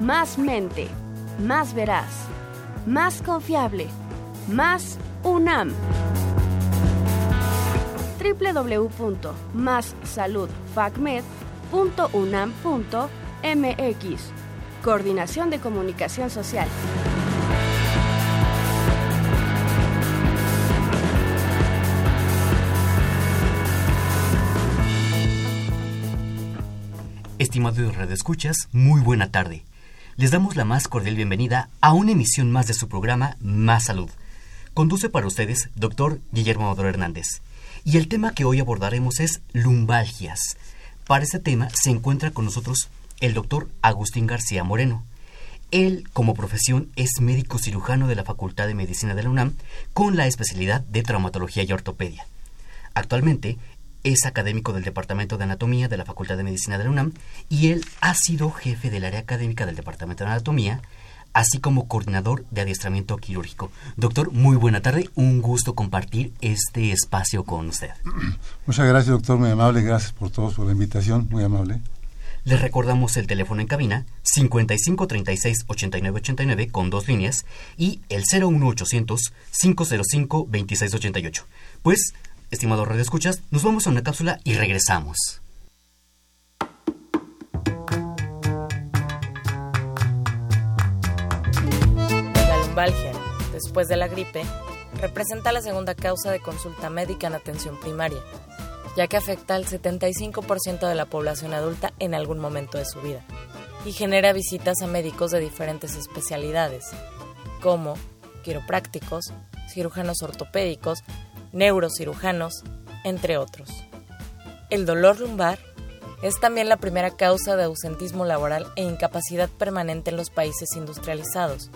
más mente, más veraz, más confiable, más UNAM www.massaludfacmed.unam.mx Coordinación de Comunicación Social. Estimados Escuchas, muy buena tarde. Les damos la más cordial bienvenida a una emisión más de su programa Más Salud. Conduce para ustedes doctor Guillermo Amador Hernández. Y el tema que hoy abordaremos es lumbalgias. Para este tema se encuentra con nosotros el doctor Agustín García Moreno. Él, como profesión, es médico cirujano de la Facultad de Medicina de la UNAM con la especialidad de traumatología y ortopedia. Actualmente es académico del Departamento de Anatomía de la Facultad de Medicina de la UNAM y él ha sido jefe del área académica del Departamento de Anatomía así como coordinador de adiestramiento quirúrgico. Doctor, muy buena tarde. Un gusto compartir este espacio con usted. Muchas gracias, doctor. Muy amable. Gracias por todo, por la invitación. Muy amable. Les recordamos el teléfono en cabina 55 36 89 89 con dos líneas y el 01800 505 26 88. Pues, estimado Radio Escuchas, nos vamos a una cápsula y regresamos. después de la gripe, representa la segunda causa de consulta médica en atención primaria, ya que afecta al 75% de la población adulta en algún momento de su vida y genera visitas a médicos de diferentes especialidades, como quiroprácticos, cirujanos ortopédicos, neurocirujanos, entre otros. El dolor lumbar es también la primera causa de ausentismo laboral e incapacidad permanente en los países industrializados,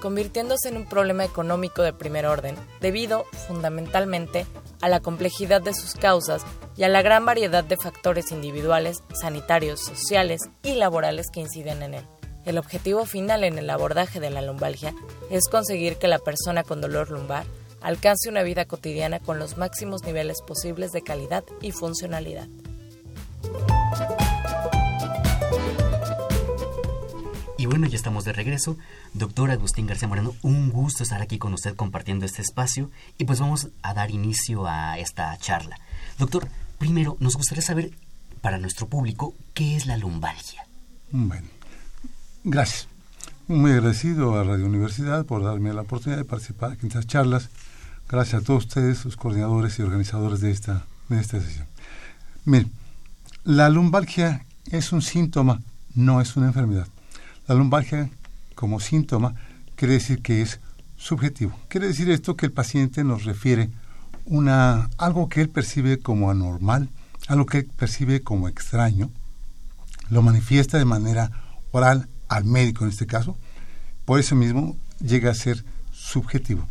convirtiéndose en un problema económico de primer orden, debido fundamentalmente a la complejidad de sus causas y a la gran variedad de factores individuales, sanitarios, sociales y laborales que inciden en él. El objetivo final en el abordaje de la lumbalgia es conseguir que la persona con dolor lumbar alcance una vida cotidiana con los máximos niveles posibles de calidad y funcionalidad. Y bueno, ya estamos de regreso. Doctor Agustín García Moreno, un gusto estar aquí con usted compartiendo este espacio y pues vamos a dar inicio a esta charla. Doctor, primero nos gustaría saber para nuestro público qué es la lumbalgia. Bueno, gracias. Muy agradecido a Radio Universidad por darme la oportunidad de participar en estas charlas. Gracias a todos ustedes, los coordinadores y organizadores de esta, de esta sesión. Miren, la lumbalgia es un síntoma, no es una enfermedad. La lumbalgia como síntoma quiere decir que es subjetivo. Quiere decir esto que el paciente nos refiere una algo que él percibe como anormal, algo que él percibe como extraño, lo manifiesta de manera oral al médico en este caso, por eso mismo llega a ser subjetivo.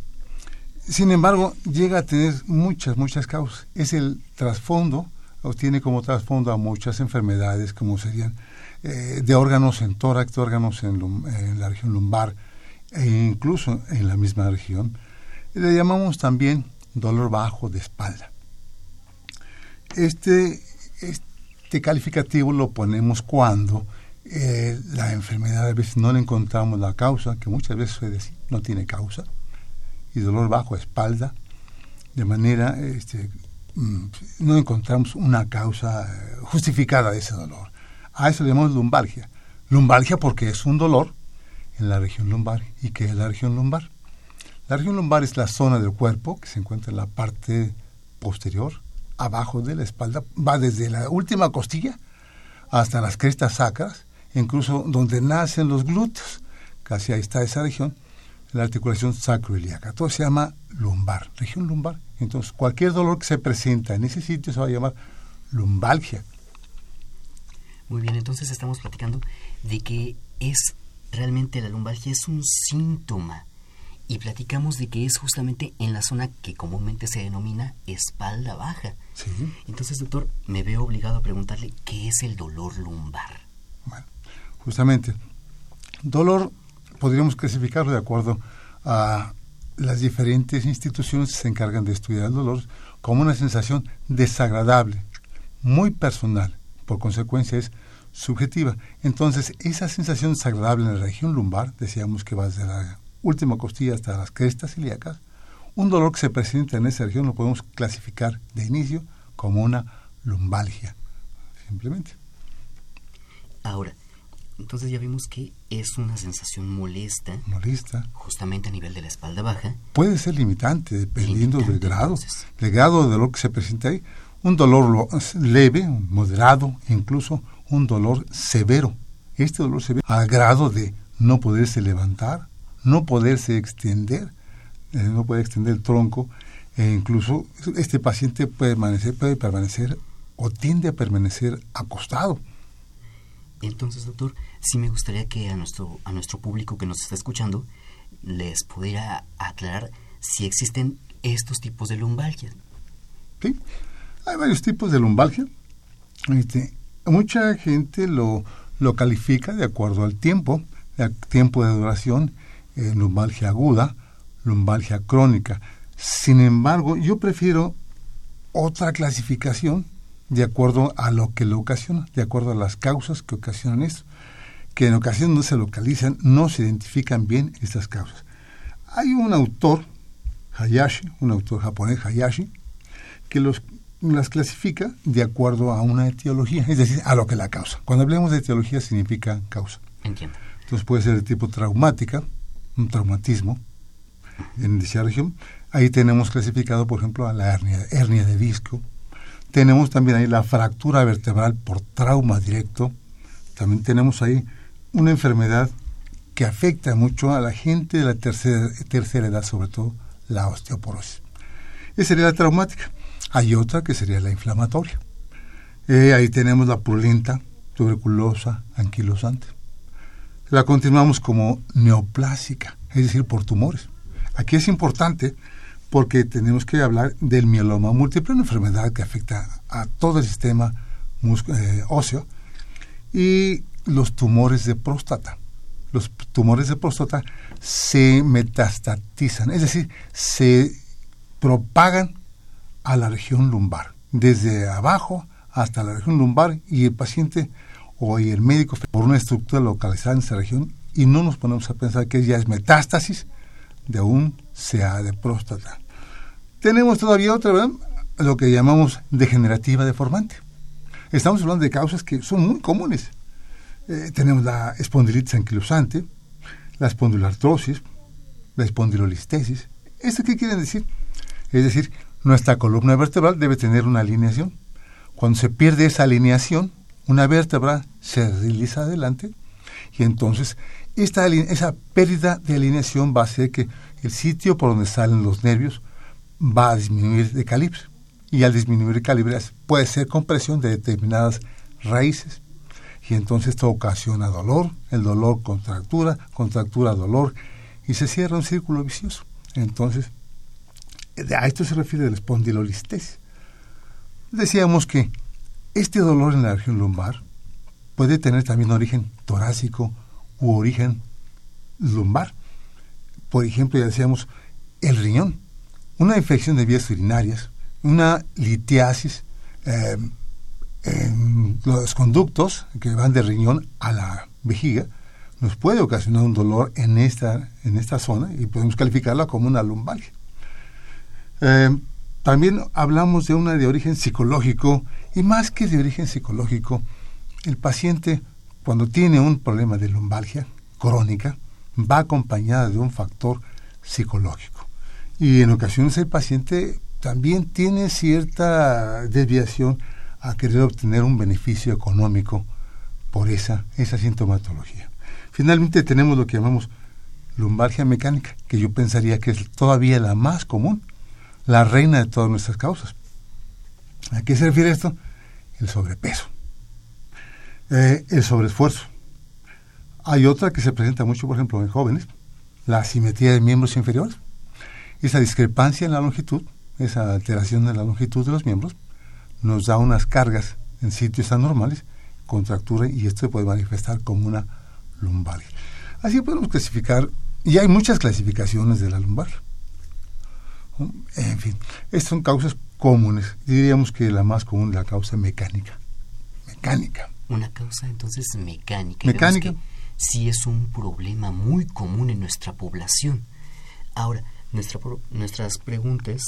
Sin embargo, llega a tener muchas, muchas causas. Es el trasfondo, o tiene como trasfondo a muchas enfermedades, como serían eh, de órganos en tórax, de órganos en, la región lumbar e incluso en la misma región. Le llamamos también dolor bajo de espalda. Este, este calificativo lo ponemos cuando eh, la enfermedad a veces no le encontramos la causa, que muchas veces no tiene causa, y dolor bajo espalda, de manera, este, mm, no encontramos una causa eh, justificada de ese dolor. A eso le llamamos lumbalgia. Lumbalgia porque es un dolor en la región lumbar. ¿Y qué es la región lumbar? La región lumbar es la zona del cuerpo que se encuentra en la parte posterior, abajo de la espalda, va desde la última costilla hasta las crestas sacras, incluso donde nacen los glúteos. Casi ahí está esa región, la articulación sacroiliaca. Todo se llama lumbar, región lumbar. Entonces, cualquier dolor que se presenta en ese sitio se va a llamar lumbalgia. Muy bien, entonces estamos platicando de que es realmente la lumbalgia es un síntoma y platicamos de que es justamente en la zona que comúnmente se denomina espalda baja. Sí. Entonces, doctor, me veo obligado a preguntarle qué es el dolor lumbar. Bueno, justamente, dolor podríamos clasificarlo de acuerdo a las diferentes instituciones que se encargan de estudiar el dolor como una sensación desagradable, muy personal, por consecuencia es subjetiva. Entonces, esa sensación desagradable en la región lumbar, decíamos que va desde la última costilla hasta las crestas ilíacas, un dolor que se presenta en esa región lo podemos clasificar de inicio como una lumbalgia, simplemente. Ahora, entonces ya vimos que es una sensación molesta. Molesta. Justamente a nivel de la espalda baja. Puede ser limitante, dependiendo del grado. Del grado de dolor que se presenta ahí. Un dolor leve, moderado, incluso un dolor severo. Este dolor severo al grado de no poderse levantar, no poderse extender, eh, no puede extender el tronco, e incluso este paciente puede permanecer, puede permanecer o tiende a permanecer acostado. Entonces, doctor, sí me gustaría que a nuestro, a nuestro público que nos está escuchando les pudiera aclarar si existen estos tipos de lumbalgia. Sí, hay varios tipos de lumbalgia. Este, mucha gente lo, lo califica de acuerdo al tiempo, el tiempo de duración, eh, lumbalgia aguda, lumbalgia crónica. Sin embargo, yo prefiero otra clasificación de acuerdo a lo que lo ocasiona, de acuerdo a las causas que ocasionan esto, que en ocasiones no se localizan, no se identifican bien estas causas. Hay un autor, Hayashi, un autor japonés, Hayashi, que los, las clasifica de acuerdo a una etiología, es decir, a lo que la causa. Cuando hablemos de etiología significa causa. Entiendo. Entonces puede ser de tipo traumática, un traumatismo en dicha región. Ahí tenemos clasificado, por ejemplo, a la hernia, hernia de disco, tenemos también ahí la fractura vertebral por trauma directo. También tenemos ahí una enfermedad que afecta mucho a la gente de la tercera, tercera edad, sobre todo la osteoporosis. Esa sería la traumática. Hay otra que sería la inflamatoria. Eh, ahí tenemos la purulenta, tuberculosa, anquilosante. La continuamos como neoplásica, es decir, por tumores. Aquí es importante porque tenemos que hablar del mieloma múltiple, una enfermedad que afecta a todo el sistema eh, óseo, y los tumores de próstata. Los tumores de próstata se metastatizan, es decir, se propagan a la región lumbar, desde abajo hasta la región lumbar, y el paciente o el médico por una estructura localizada en esa región, y no nos ponemos a pensar que ya es metástasis de un CA de próstata. Tenemos todavía otra, ¿verdad? lo que llamamos degenerativa deformante. Estamos hablando de causas que son muy comunes. Eh, tenemos la espondilitis anquilosante, la espondiloartrosis, la espondilolistesis. ¿Esto qué quiere decir? Es decir, nuestra columna vertebral debe tener una alineación. Cuando se pierde esa alineación, una vértebra se desliza adelante y entonces esta, esa pérdida de alineación va a hacer que el sitio por donde salen los nervios va a disminuir de calibre. Y al disminuir el calibre puede ser compresión de determinadas raíces. Y entonces esto ocasiona dolor, el dolor contractura, contractura dolor, y se cierra un círculo vicioso. Entonces, a esto se refiere la espondilolistesis. Decíamos que este dolor en la región lumbar puede tener también origen torácico u origen lumbar. Por ejemplo, ya decíamos el riñón una infección de vías urinarias, una litiasis eh, en los conductos que van de riñón a la vejiga, nos puede ocasionar un dolor en esta, en esta zona y podemos calificarla como una lumbalgia. Eh, también hablamos de una de origen psicológico y más que de origen psicológico, el paciente cuando tiene un problema de lumbalgia crónica va acompañada de un factor psicológico. Y en ocasiones el paciente también tiene cierta desviación a querer obtener un beneficio económico por esa, esa sintomatología. Finalmente tenemos lo que llamamos lumbalgia mecánica, que yo pensaría que es todavía la más común, la reina de todas nuestras causas. ¿A qué se refiere esto? El sobrepeso, eh, el sobreesfuerzo. Hay otra que se presenta mucho, por ejemplo, en jóvenes, la asimetría de miembros inferiores. Esa discrepancia en la longitud, esa alteración en la longitud de los miembros, nos da unas cargas en sitios anormales, contractura, y esto se puede manifestar como una lumbalgia. Así podemos clasificar, y hay muchas clasificaciones de la lumbar. En fin, estas son causas comunes. Diríamos que la más común es la causa mecánica. Mecánica. Una causa entonces mecánica. Mecánica. Sí es un problema muy común en nuestra población. Ahora, nuestra, nuestras preguntas,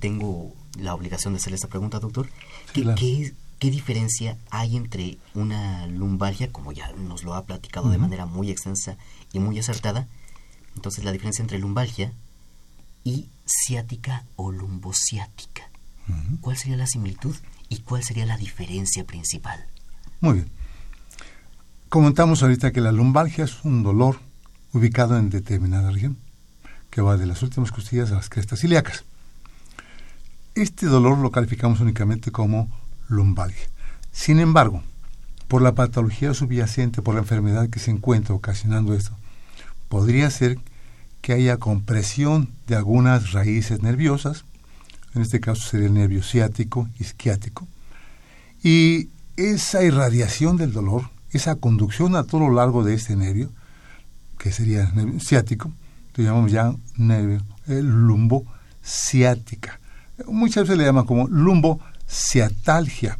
tengo la obligación de hacerle esta pregunta, doctor. ¿Qué, ¿Qué, diferencia hay entre una lumbalgia, como ya nos lo ha platicado de manera muy extensa y muy acertada? Entonces, la diferencia entre lumbalgia y ciática o lumbociática. ¿Cuál sería la similitud y cuál sería la diferencia principal? Muy bien. Comentamos ahorita que la lumbalgia es un dolor ubicado en determinada región, va de las últimas costillas a las crestas ilíacas. Este dolor lo calificamos únicamente como lumbalgia. Sin embargo, por la patología subyacente, por la enfermedad que se encuentra ocasionando esto, podría ser que haya compresión de algunas raíces nerviosas, en este caso sería el nervio ciático, isquiático, y esa irradiación del dolor esa conducción a todo lo largo de este nervio, que sería el nervio ciático, lo llamamos ya nervio el lumbo ciática. Muchas veces le llaman como lumbo ciatalgia,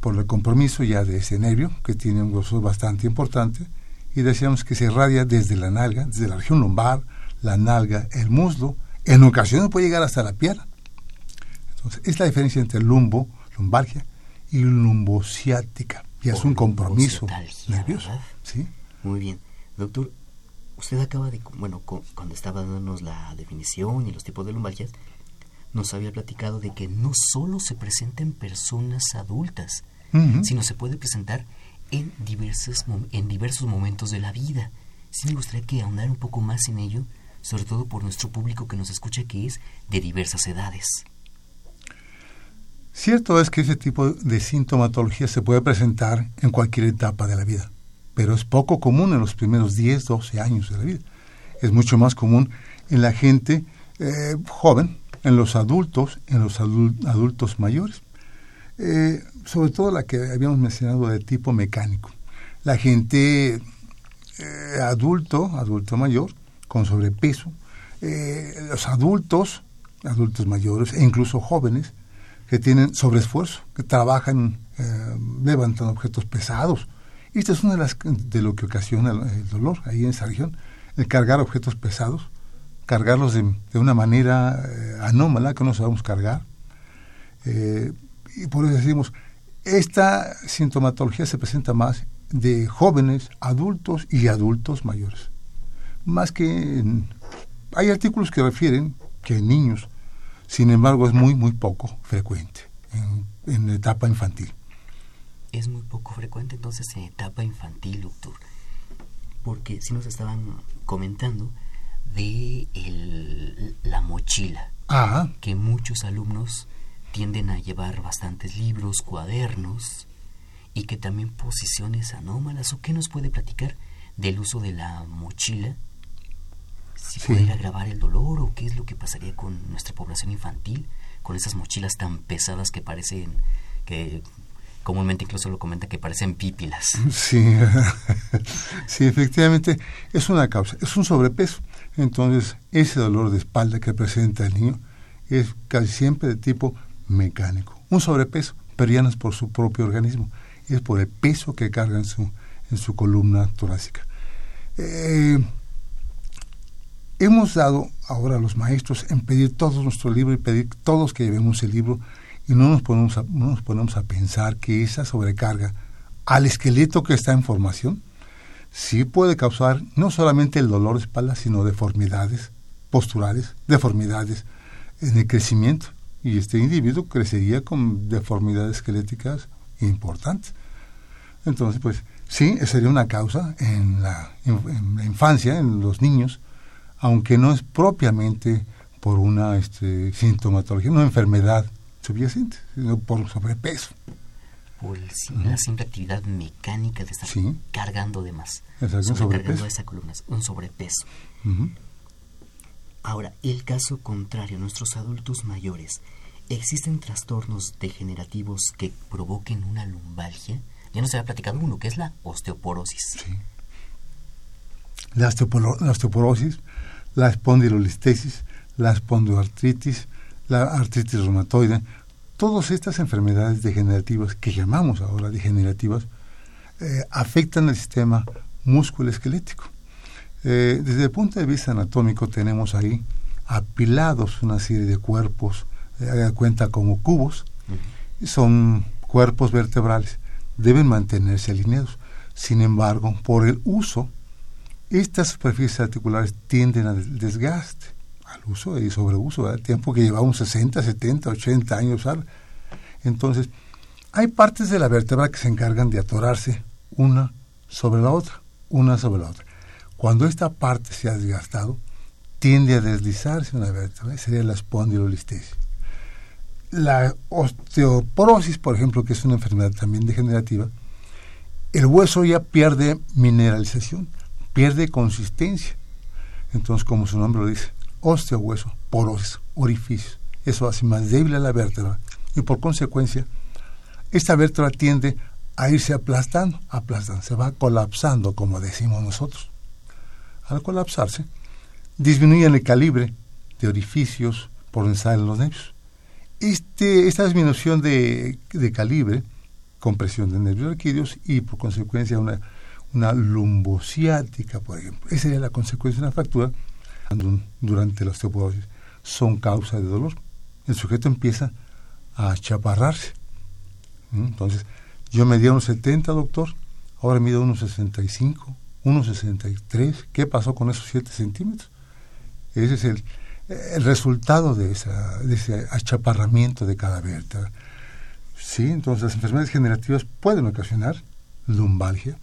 por el compromiso ya de ese nervio, que tiene un grosor bastante importante, y decíamos que se irradia desde la nalga, desde la región lumbar, la nalga, el muslo, en ocasiones puede llegar hasta la pierna. Entonces, es la diferencia entre lumbo, lumbalgia, y lumbociática y es un compromiso nervioso. ¿sí? Muy bien. Doctor, usted acaba de, bueno, cuando estaba dándonos la definición y los tipos de lumbalgias, nos había platicado de que no solo se presenta en personas adultas, sino se puede presentar en, diversos, en diversos momentos de la vida. Sí me gustaría que ahondara un poco más en ello, sobre todo por nuestro público que nos escucha, que es de diversas edades. Cierto es que ese tipo de sintomatología se puede presentar en cualquier etapa de la vida, pero es poco común en los primeros 10, 12 años de la vida. Es mucho más común en la gente eh, joven, en los adultos, en los adultos mayores. Eh, sobre todo la que habíamos mencionado de tipo mecánico. La gente eh, adulto, adulto mayor, con sobrepeso, los adultos, adultos mayores e incluso jóvenes, que tienen sobreesfuerzo, que trabajan eh, levantan objetos pesados. Y esto es una de las de lo que ocasiona el, dolor ahí en esa región, el cargar objetos pesados, cargarlos de, una manera eh, anómala que no sabemos cargar. Eh, y por eso decimos, esta sintomatología se presenta más de jóvenes, adultos y adultos mayores. Más que hay artículos que refieren que en niños sin embargo, es muy, muy poco frecuente en, la etapa infantil. Es muy poco frecuente entonces en etapa infantil, doctor. Porque si nos estaban comentando de la mochila. Que muchos alumnos tienden a llevar bastantes libros, cuadernos y que también posiciones anómalas. ¿O qué nos puede platicar del uso de la mochila si pudiera agravar el dolor o qué es lo que pasaría con nuestra población infantil, con esas mochilas tan pesadas que parecen, que comúnmente incluso lo comenta que parecen pípilas. Sí, sí, efectivamente es una causa, es un sobrepeso. Entonces, ese dolor de espalda que presenta el niño es casi siempre de tipo mecánico. Un sobrepeso, pero ya no es por su propio organismo, es por el peso que carga en su, en su columna torácica. Eh, Hemos dado ahora a los maestros en pedir todos nuestro libro y pedir todos que llevemos el libro y no nos ponemos a, no nos ponemos a pensar que esa sobrecarga al esqueleto que está en formación sí puede causar no solamente el dolor de espalda, sino deformidades posturales, deformidades en el crecimiento. Y este individuo crecería con deformidades esqueléticas importantes. Entonces, pues sí, sería una causa en la, infancia, en los niños, aunque no es propiamente por una este, sintomatología, una enfermedad subyacente, sino por sobrepeso. Por la simple actividad mecánica de estar cargando de más. Exacto, un sobrepeso. esa columna, un sobrepeso. Ahora, el caso contrario, nuestros adultos mayores, ¿existen trastornos degenerativos que provoquen una lumbalgia? Ya nos había platicado uno, que es la osteoporosis. Sí. La, osteoporosis, la espondilolistesis, la espondoartritis, la artritis reumatoide, todas estas enfermedades degenerativas que llamamos ahora degenerativas eh, afectan el sistema musculoesquelético. Eh, desde el punto de vista anatómico tenemos ahí apilados una serie de cuerpos, eh, cuenta como cubos, son cuerpos vertebrales, deben mantenerse alineados. Sin embargo, por el uso, estas superficies articulares tienden al desgaste al uso y sobreuso, el tiempo que llevamos 60, 70, 80 años. Entonces, hay partes de la vértebra que se encargan de atorarse una sobre la otra, una sobre la otra. Cuando esta parte se ha desgastado, tiende a deslizarse una vértebra, sería la espondilolistesis. La osteoporosis, por ejemplo, que es una enfermedad también degenerativa, el hueso ya pierde mineralización, pierde consistencia. Entonces, como su nombre lo dice, osteohueso, poros, orificios. Eso hace más débil a la vértebra y por consecuencia esta vértebra tiende a irse aplastando, aplastando, se va colapsando como decimos nosotros. Al colapsarse, disminuye el calibre de orificios por donde salen los nervios. Este, esta disminución de, de calibre, compresión de nervios arquídeos y por consecuencia una, una lumbociática, por ejemplo. Esa sería la consecuencia de una fractura durante la osteoporosis son causa de dolor. El sujeto empieza a chaparrarse. ¿Mm? Entonces, yo medía unos 70, doctor, ahora mido unos 65, unos 63. ¿Qué pasó con esos 7 centímetros? Ese es el, el resultado de, esa, de ese achaparramiento de cada vértebra. Sí, entonces las enfermedades generativas pueden ocasionar lumbalgia.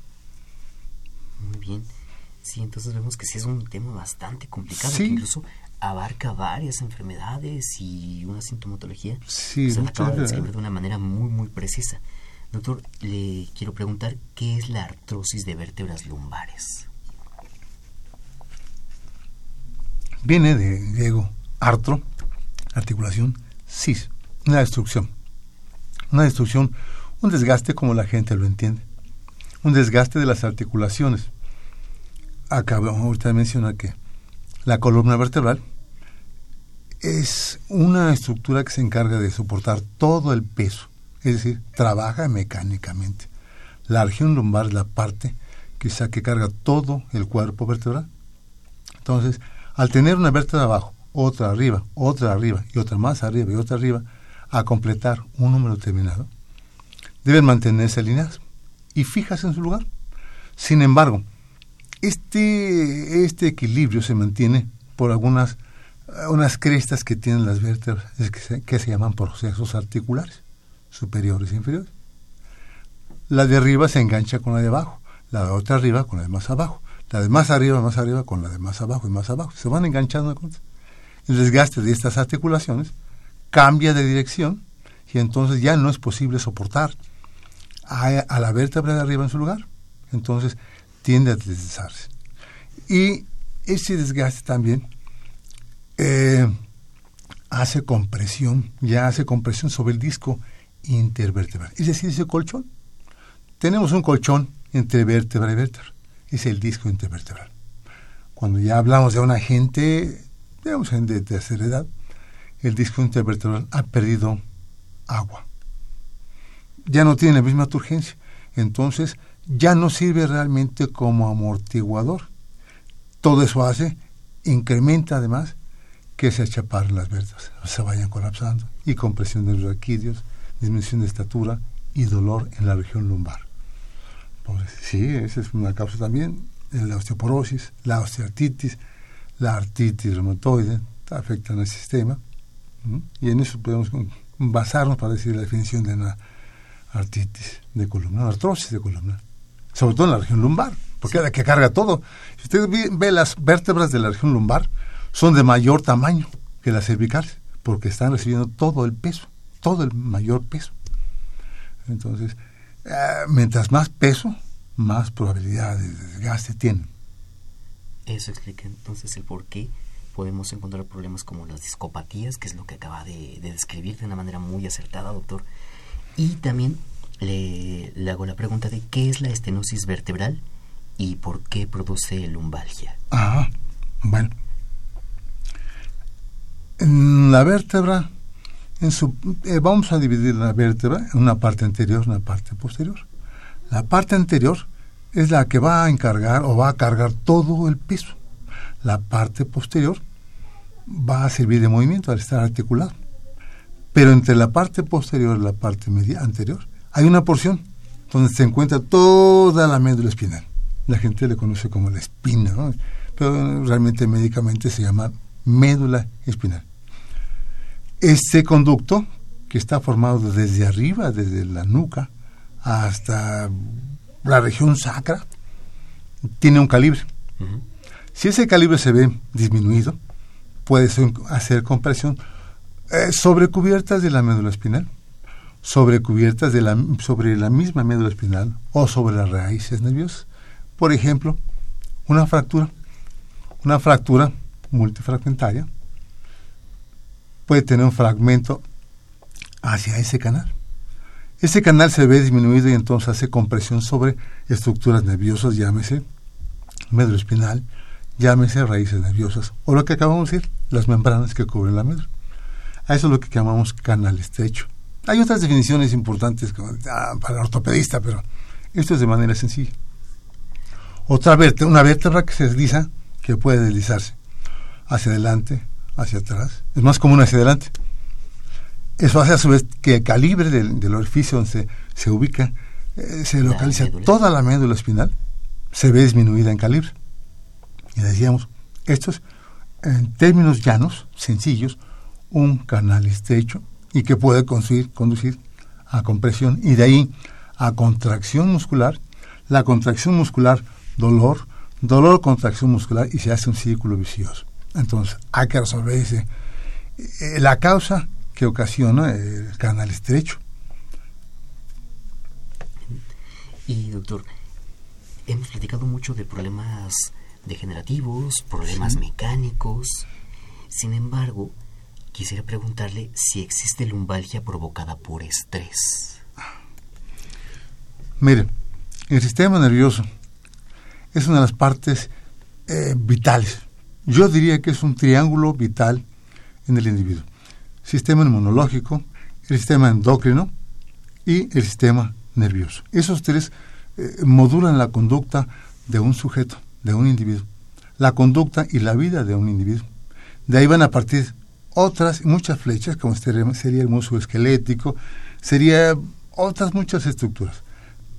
Muy bien. Sí, entonces vemos que sí es un tema bastante complicado, que incluso abarca varias enfermedades y una sintomatología. Sí, se acaba de describir de una manera muy, muy precisa. Doctor, le quiero preguntar, ¿qué es la artrosis de vértebras lumbares? Viene de griego artro, articulación, cis, una destrucción. Una destrucción, un desgaste como la gente lo entiende. Un desgaste de las articulaciones acabamos ahorita de mencionar que la columna vertebral es una estructura que se encarga de soportar todo el peso, es decir, trabaja mecánicamente. La región lumbar es la parte que, que carga todo el cuerpo vertebral. Entonces, al tener una vértebra abajo, otra arriba, otra arriba y otra más arriba y otra arriba, a completar un número determinado, deben mantenerse alineadas y fijas en su lugar. Sin embargo, este, este equilibrio se mantiene por algunas unas crestas que tienen las vértebras que se, llaman procesos articulares, superiores e inferiores. La de arriba se engancha con la de abajo, la de otra arriba con la de más abajo, la de más arriba, más arriba con la de más abajo y más abajo. Se van enganchando. El desgaste de estas articulaciones cambia de dirección y entonces ya no es posible soportar a la vértebra de arriba en su lugar. Entonces tiende a deslizarse. Y ese desgaste también eh, hace compresión, ya hace compresión sobre el disco intervertebral. Es decir, ese colchón. Tenemos un colchón entre vértebra y vértebra. Es el disco intervertebral. Cuando ya hablamos de una gente, digamos, de tercera edad, el disco intervertebral ha perdido agua. Ya no tiene la misma turgencia. Entonces, ya no sirve realmente como amortiguador. Todo eso hace, incrementa además que se achaparen las vértebras, se vayan colapsando, y compresión de los raquídeos, disminución de estatura y dolor en la región lumbar. Pues, sí, esa es una causa también, la osteoporosis, la osteoartritis, la artritis reumatoide, afectan al sistema, y en eso podemos basarnos para decir la definición de una artritis de columna, artrosis de columna sobre todo en la región lumbar, porque es la que carga todo. Si usted ve, las vértebras de la región lumbar, son de mayor tamaño que las cervicales, porque están recibiendo todo el peso, todo el mayor peso. Entonces, eh, mientras más peso, más probabilidad de desgaste tiene. Eso explica entonces el por qué podemos encontrar problemas como las discopatías, que es lo que acaba de, describir de una manera muy acertada, doctor. Y también le, hago la pregunta de qué es la estenosis vertebral y por qué produce lumbalgia. Ah, bueno. En la vértebra, en su, eh, vamos a dividir la vértebra en una parte anterior y una parte posterior. La parte anterior es la que va a encargar o va a cargar todo el piso. La parte posterior va a servir de movimiento al estar articulado. Pero entre la parte posterior y la parte media anterior hay una porción donde se encuentra toda la médula espinal. La gente le conoce como la espina, ¿no? pero realmente médicamente se llama médula espinal. Este conducto, que está formado desde arriba, desde la nuca, hasta la región sacra, tiene un calibre. Si ese calibre se ve disminuido, puede hacer compresión eh, sobre cubiertas de la médula espinal, sobre cubiertas de la, sobre la misma médula espinal o sobre las raíces nerviosas. Por ejemplo, una fractura, una fractura multifragmentaria puede tener un fragmento hacia ese canal. Ese canal se ve disminuido y entonces hace compresión sobre estructuras nerviosas, llámese médula espinal, llámese raíces nerviosas, o lo que acabamos de decir, las membranas que cubren la médula. A eso es lo que llamamos canal estrecho. Hay otras definiciones importantes ah, para el ortopedista, pero esto es de manera sencilla. Otra vértebra, una vértebra que se desliza, que puede deslizarse hacia adelante, hacia atrás. Es más común hacia adelante. Eso hace a su vez que el calibre del, orificio donde se, ubica, eh, se localiza toda la médula espinal, se ve disminuida en calibre. Y decíamos, esto es, en términos llanos, sencillos, un canal estrecho y que puede conducir, conducir a compresión y de ahí a contracción muscular. La contracción muscular, dolor, dolor, contracción muscular y se hace un círculo vicioso. Entonces, hay que resolver ese, eh, la causa que ocasiona el canal estrecho. Y doctor, hemos platicado mucho de problemas degenerativos, problemas mecánicos. Sin embargo, quisiera preguntarle si existe lumbalgia provocada por estrés. Mire, el sistema nervioso es una de las partes eh, vitales. Yo diría que es un triángulo vital en el individuo. Sistema inmunológico, el sistema endocrino y el sistema nervioso. Esos tres eh, modulan la conducta de un sujeto de un individuo, la conducta y la vida de un individuo. De ahí van a partir otras muchas flechas, como sería el músculo esquelético, sería otras muchas estructuras.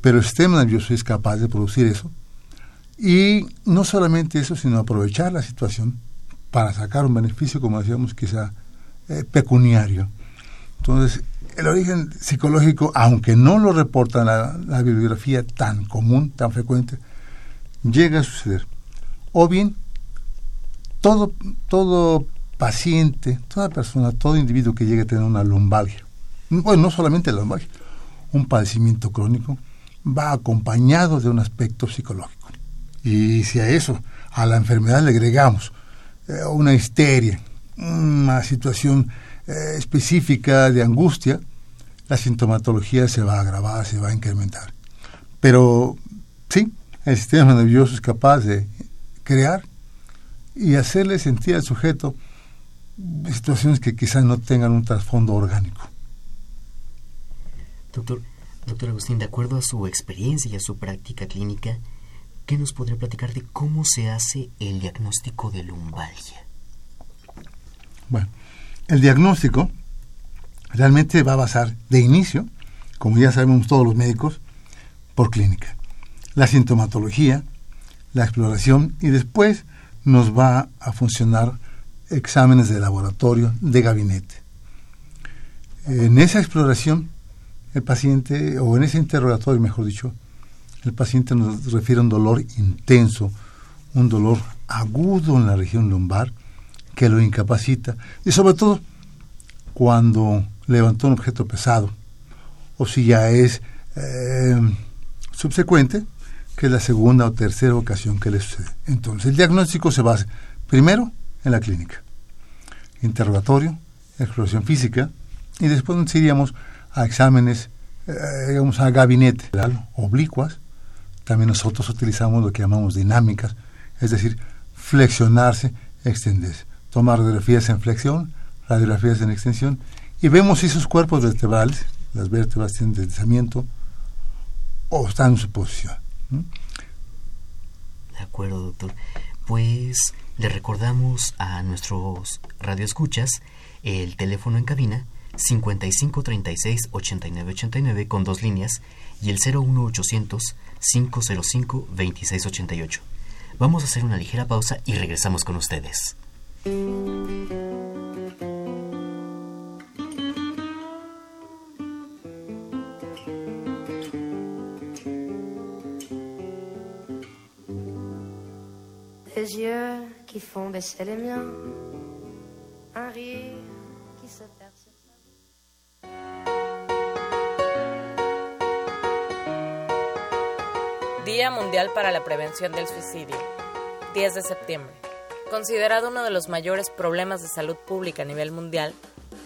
Pero el sistema nervioso es capaz de producir eso. Y no solamente eso, sino aprovechar la situación para sacar un beneficio, como decíamos, quizá eh, pecuniario. Entonces, el origen psicológico, aunque no lo reporta la, la bibliografía tan común, tan frecuente, llega a suceder. O bien, todo, todo paciente, toda persona, todo individuo que llegue a tener una lumbalgia, bueno, no solamente la lumbalgia, un padecimiento crónico, va acompañado de un aspecto psicológico. Y si a eso, a la enfermedad le agregamos eh, una histeria, una situación eh, específica de angustia, la sintomatología se va a agravar, se va a incrementar. Pero sí, el sistema nervioso es capaz de crear y hacerle sentir al sujeto situaciones que quizás no tengan un trasfondo orgánico. Doctor, doctor Agustín, de acuerdo a su experiencia y a su práctica clínica, ¿qué nos podría platicar de cómo se hace el diagnóstico de lumbalgia? Bueno, el diagnóstico realmente va a basar de inicio, como ya sabemos todos los médicos, por clínica la sintomatología, la exploración y después nos va a funcionar exámenes de laboratorio, de gabinete. En esa exploración, el paciente, o en ese interrogatorio, mejor dicho, el paciente nos refiere a un dolor intenso, un dolor agudo en la región lumbar que lo incapacita y sobre todo cuando levantó un objeto pesado o si ya es eh, subsecuente, que es la segunda o tercera ocasión que le sucede. Entonces, el diagnóstico se basa primero en la clínica, interrogatorio, exploración física, y después nos iríamos a exámenes, eh, digamos, a gabinete, oblicuas. También nosotros utilizamos lo que llamamos dinámicas, es decir, flexionarse, extenderse. Tomar radiografías en flexión, radiografías en extensión, y vemos si sus cuerpos vertebrales, las vértebras tienen deslizamiento o están en su posición. De acuerdo, doctor. Pues le recordamos a nuestros radioescuchas el teléfono en cabina 5536 8989 con dos líneas y el 01800 505 2688. Vamos a hacer una ligera pausa y regresamos con ustedes. Des yeux un se. Día Mundial para la Prevención del Suicidio, 10 de septiembre. Considerado uno de los mayores problemas de salud pública a nivel mundial,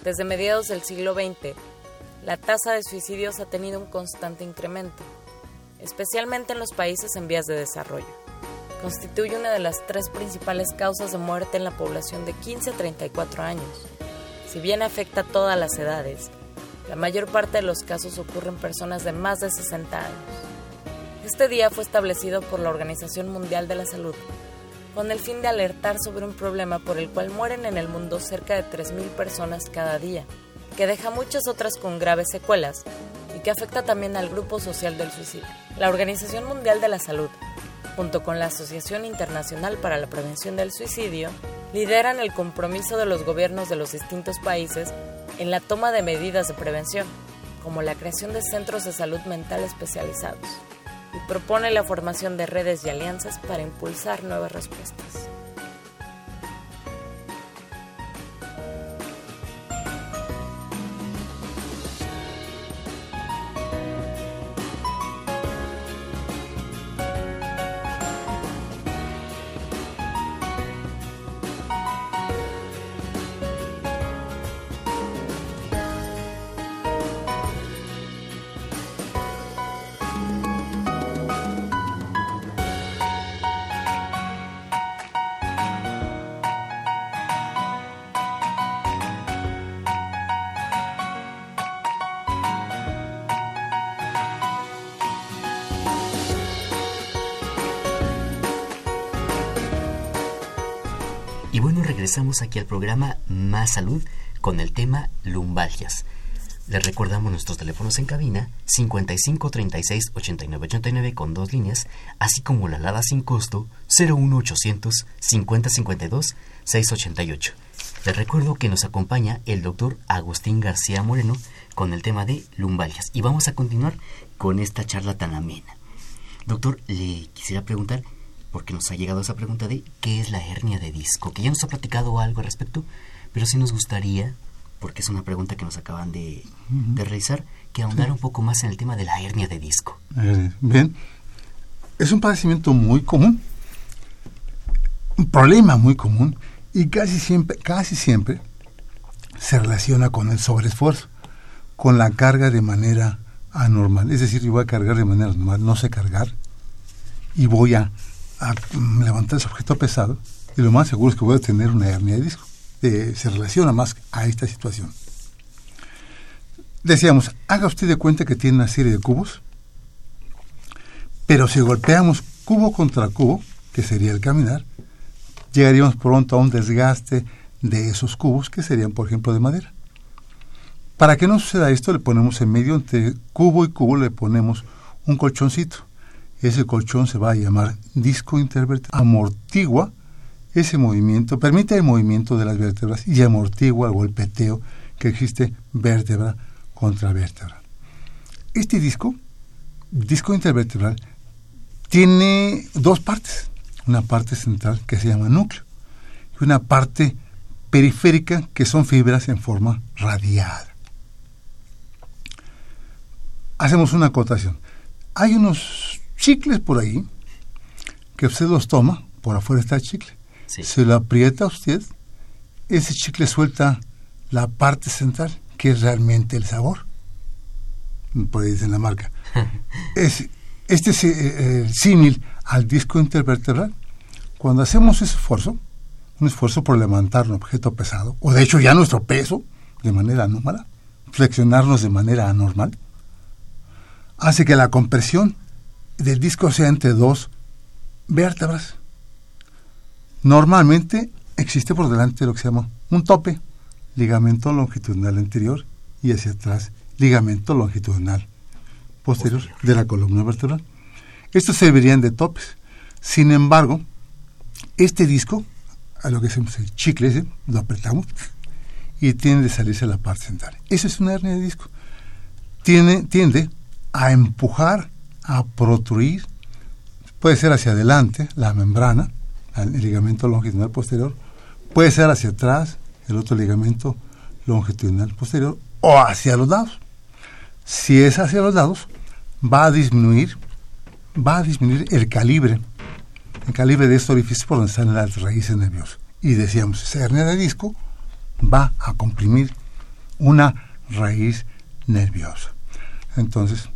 desde mediados del siglo XX, la tasa de suicidios ha tenido un constante incremento, especialmente en los países en vías de desarrollo. Constituye una de las tres principales causas de muerte en la población de 15 a 34 años. Si bien afecta a todas las edades, la mayor parte de los casos ocurren en personas de más de 60 años. Este día fue establecido por la Organización Mundial de la Salud con el fin de alertar sobre un problema por el cual mueren en el mundo cerca de 3.000 personas cada día, que deja muchas otras con graves secuelas y que afecta también al grupo social del suicidio. La Organización Mundial de la Salud, junto con la Asociación Internacional para la Prevención del Suicidio, lideran el compromiso de los gobiernos de los distintos países en la toma de medidas de prevención, como la creación de centros de salud mental especializados y propone la formación de redes y alianzas para impulsar nuevas respuestas. Regresamos aquí al programa Más Salud con el tema lumbalgias. Les recordamos nuestros teléfonos en cabina 55 36 89 89 con dos líneas, así como la alada sin costo 01800 50 52 688. Les recuerdo que nos acompaña el doctor Agustín García Moreno con el tema de lumbalgias. Y vamos a continuar con esta charla tan amena. Doctor, le quisiera preguntar, porque nos ha llegado esa pregunta de qué es la hernia de disco, que ya nos ha platicado algo al respecto, pero sí nos gustaría, porque es una pregunta que nos acaban de, de realizar, que ahondara un poco más en el tema de la hernia de disco. Eh, bien, es un padecimiento muy común, un problema muy común, y casi siempre, casi siempre se relaciona con el sobreesfuerzo, con la carga de manera anormal. Es decir, yo voy a cargar de manera normal, no sé cargar, y voy a, a levantar ese objeto pesado, y lo más seguro es que voy a tener una hernia de disco. Eh, se relaciona más a esta situación. Decíamos, haga usted de cuenta que tiene una serie de cubos, pero si golpeamos cubo contra cubo, que sería el caminar, llegaríamos pronto a un desgaste de esos cubos, que serían, por ejemplo, de madera. Para que no suceda esto, le ponemos en medio, entre cubo y cubo, le ponemos un colchoncito. Ese colchón se va a llamar disco intervertebral. Amortigua ese movimiento, permite el movimiento de las vértebras y amortigua el golpeteo que existe vértebra contra vértebra. Este disco, disco intervertebral, tiene dos partes. Una parte central que se llama núcleo y una parte periférica que son fibras en forma radiada. hacemos una acotación. Hay unos chicles por ahí que usted los toma, por afuera está el chicle. Se lo aprieta usted, ese chicle suelta la parte central, que es realmente el sabor. Por ahí dice la marca. es, este es eh, el símil al disco intervertebral. Cuando hacemos ese esfuerzo, un esfuerzo por levantar un objeto pesado, o de hecho ya nuestro peso, de manera anómala, flexionarnos de manera anormal, hace que la compresión del disco sea entre dos vértebras. Normalmente existe por delante lo que se llama un tope, ligamento longitudinal anterior y hacia atrás, ligamento longitudinal posterior de la columna vertebral. Estos servirían de topes. Sin embargo, este disco, a lo que hacemos el chicle ese, lo apretamos y tiende a salirse a la parte central. Eso es una hernia de disco. Tiene, tiende a empujar, a protruir, puede ser hacia adelante, la membrana, el ligamento longitudinal posterior, puede ser hacia atrás, el otro ligamento longitudinal posterior, o hacia los lados. Si es hacia los lados, va a disminuir, va a disminuir el calibre, el calibre de este orificio por donde están las raíces nerviosas. Y decíamos, esa hernia de disco va a comprimir una raíz nerviosa. Entonces,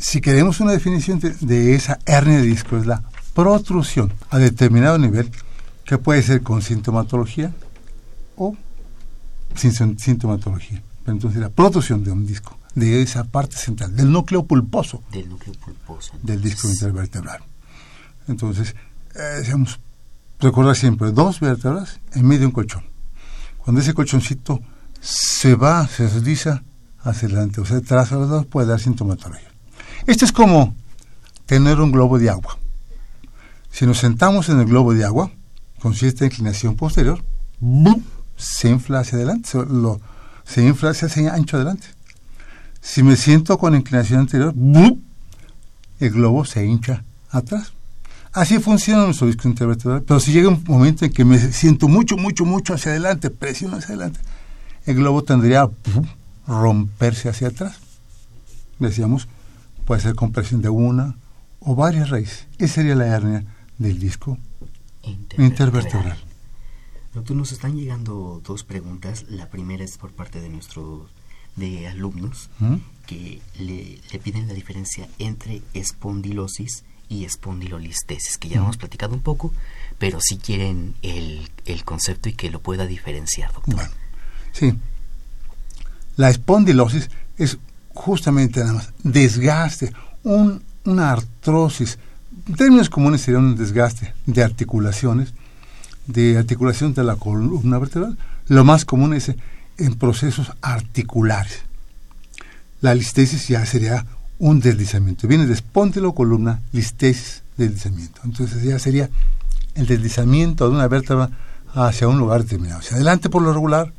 si queremos una definición de, esa hernia de disco, es la protrusión a determinado nivel, que puede ser con sintomatología o sin sintomatología. Entonces, la protrusión de un disco, de esa parte central, del núcleo pulposo, del, núcleo pulposo, del disco intervertebral. Entonces, eh, recordar siempre dos vértebras en medio de un colchón. Cuando ese colchoncito se va, se desliza hacia adelante o se traza a los lados, puede dar sintomatología. Esto es como tener un globo de agua. Si nos sentamos en el globo de agua, con cierta inclinación posterior, se infla hacia adelante, se, se infla hacia ancho adelante. Si me siento con inclinación anterior, el globo se hincha atrás. Así funciona nuestro disco intervertebral. Pero si llega un momento en que me siento mucho, mucho, mucho hacia adelante, presiono hacia adelante, el globo tendría a romperse hacia atrás. Decíamos, Puede ser compresión de una o varias raíces. Esa sería la hernia del disco intervertebral. Doctor, nos están llegando dos preguntas. La primera es por parte de nuestros de alumnos ¿Mm? que le, piden la diferencia entre espondilosis y espondilolistesis, que ya ¿Mm? hemos platicado un poco, pero si quieren el, el, concepto y que lo pueda diferenciar, doctor. Bueno, sí. La espondilosis es justamente nada más desgaste, un, una artrosis. En términos comunes sería un desgaste de articulaciones, de articulación de la columna vertebral. Lo más común es en procesos articulares. La listesis ya sería un deslizamiento. Viene de espóndilo, columna, listesis, deslizamiento. Entonces ya sería el deslizamiento de una vértebra hacia un lugar determinado. Hacia adelante por lo regular,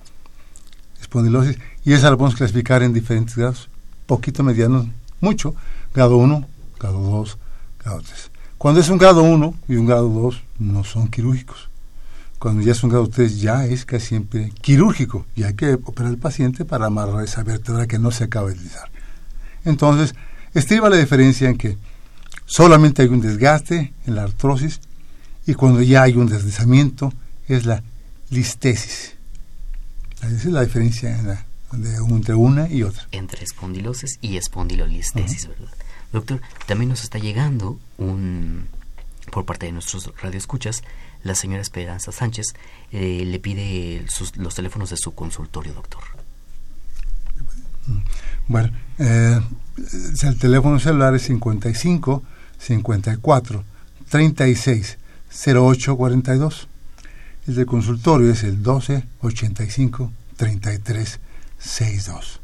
espondilosis, y esa la podemos clasificar en diferentes grados poquito, mediano, mucho, grado 1, grado 2, grado 3. Cuando es un grado 1 y un grado 2 no son quirúrgicos. Cuando ya es un grado 3 ya es casi siempre quirúrgico y hay que operar al paciente para amarrar esa vértebra que no se acaba de deslizar. Entonces, estriba la diferencia en que solamente hay un desgaste en la artrosis y cuando ya hay un deslizamiento es la listesis. Esa es la diferencia en la entre una y otra. Entre espondilosis y espondilolistesis, ¿verdad? Doctor, también nos está llegando un por parte de nuestros radioescuchas, la señora Esperanza Sánchez eh, le pide los teléfonos de su consultorio, doctor. Bueno, eh, el teléfono celular es 55 54 36 08 42. El de consultorio es el 12 85 33 6-2.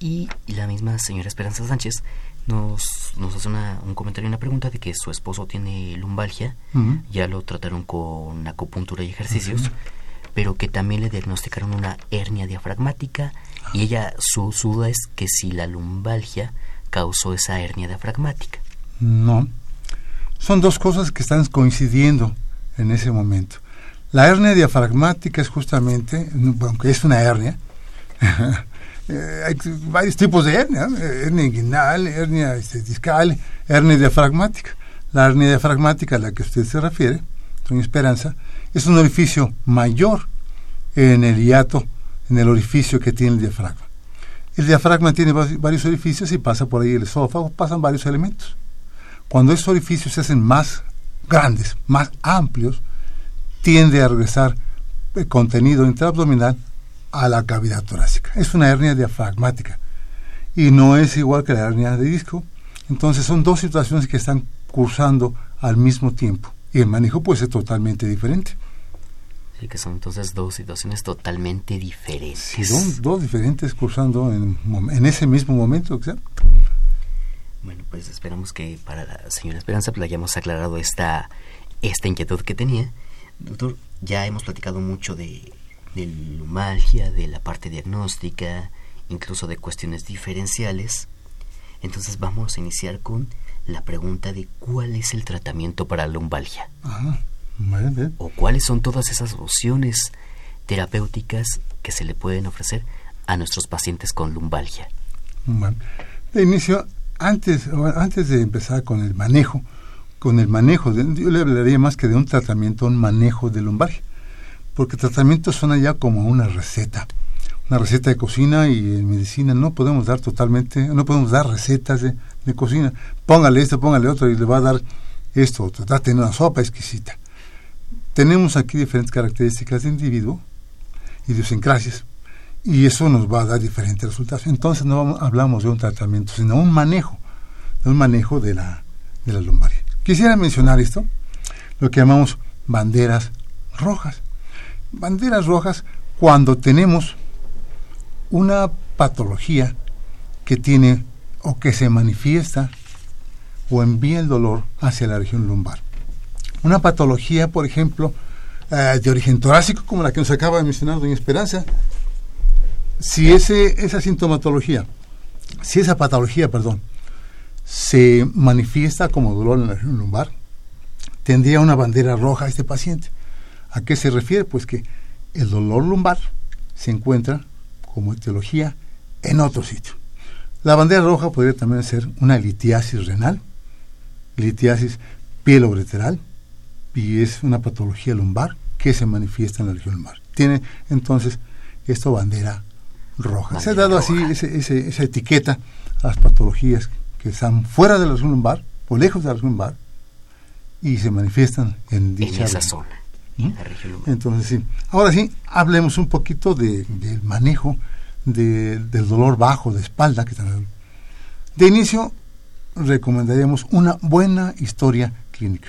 Y la misma señora Esperanza Sánchez nos, nos hace una, un comentario y una pregunta de que su esposo tiene lumbalgia, ya lo trataron con acupuntura y ejercicios, pero que también le diagnosticaron una hernia diafragmática y ella, su, su duda es que si la lumbalgia causó esa hernia diafragmática. No, son dos cosas que están coincidiendo en ese momento. La hernia diafragmática es justamente, aunque es una hernia, Eh, hay varios tipos de hernia, hernia inguinal, hernia este, discal, hernia diafragmática. La hernia diafragmática a la que usted se refiere, doña Esperanza, es un orificio mayor en el hiato, en el orificio que tiene el diafragma. El diafragma tiene varios orificios y pasa por ahí el esófago, pasan varios elementos. Cuando esos orificios se hacen más grandes, más amplios, tiende a regresar el contenido intraabdominal a la cavidad torácica. Es una hernia diafragmática y no es igual que la hernia de disco. Entonces son dos situaciones que están cursando al mismo tiempo y el manejo puede ser totalmente diferente. Sí, que son entonces dos situaciones totalmente diferentes. Sí, son dos diferentes cursando en, en ese mismo momento. Bueno, pues esperamos que para la señora Esperanza pues, le hayamos aclarado esta, esta inquietud que tenía. Doctor, ya hemos platicado mucho de, de de la parte diagnóstica, incluso de cuestiones diferenciales. Entonces vamos a iniciar con la pregunta de cuál es el tratamiento para la lumbalgia. Ajá o cuáles son todas esas opciones terapéuticas que se le pueden ofrecer a nuestros pacientes con lumbalgia. de inicio, antes, antes de empezar con el manejo, con el manejo, yo le hablaría más que de un tratamiento, un manejo de lumbalgia, porque tratamiento suena ya como una receta, una receta de cocina y en medicina no podemos dar totalmente, no podemos dar recetas de, cocina, póngale esto, póngale otro y le va a dar esto, trate de una sopa exquisita. Tenemos aquí diferentes características de individuo, idiosincrasias, y eso nos va a dar diferentes resultados. Entonces no hablamos de un tratamiento, sino un manejo, de un manejo de la, de la. Quisiera mencionar esto, lo que llamamos banderas rojas. Banderas rojas cuando tenemos una patología que tiene o que se manifiesta o envía el dolor hacia la región lumbar una patología, por ejemplo, eh, de origen torácico, como la que nos acaba de mencionar doña Esperanza, si ese, esa sintomatología, si esa patología, perdón, se manifiesta como dolor en la región lumbar, tendría una bandera roja este paciente. ¿A qué se refiere? Pues que el dolor lumbar se encuentra como etiología en otro sitio. La bandera roja podría también ser una litiasis renal, litiasis pielobreteral, y es una patología lumbar que se manifiesta en la región lumbar. Tiene entonces esta bandera roja. se ha dado así esa etiqueta a las patologías que están fuera de la región lumbar o lejos de la región lumbar y se manifiestan en dicha esa zona. ¿Mm? Entonces sí. Ahora sí, hablemos un poquito de, del manejo del dolor bajo de espalda. Que de inicio recomendaríamos una buena historia clínica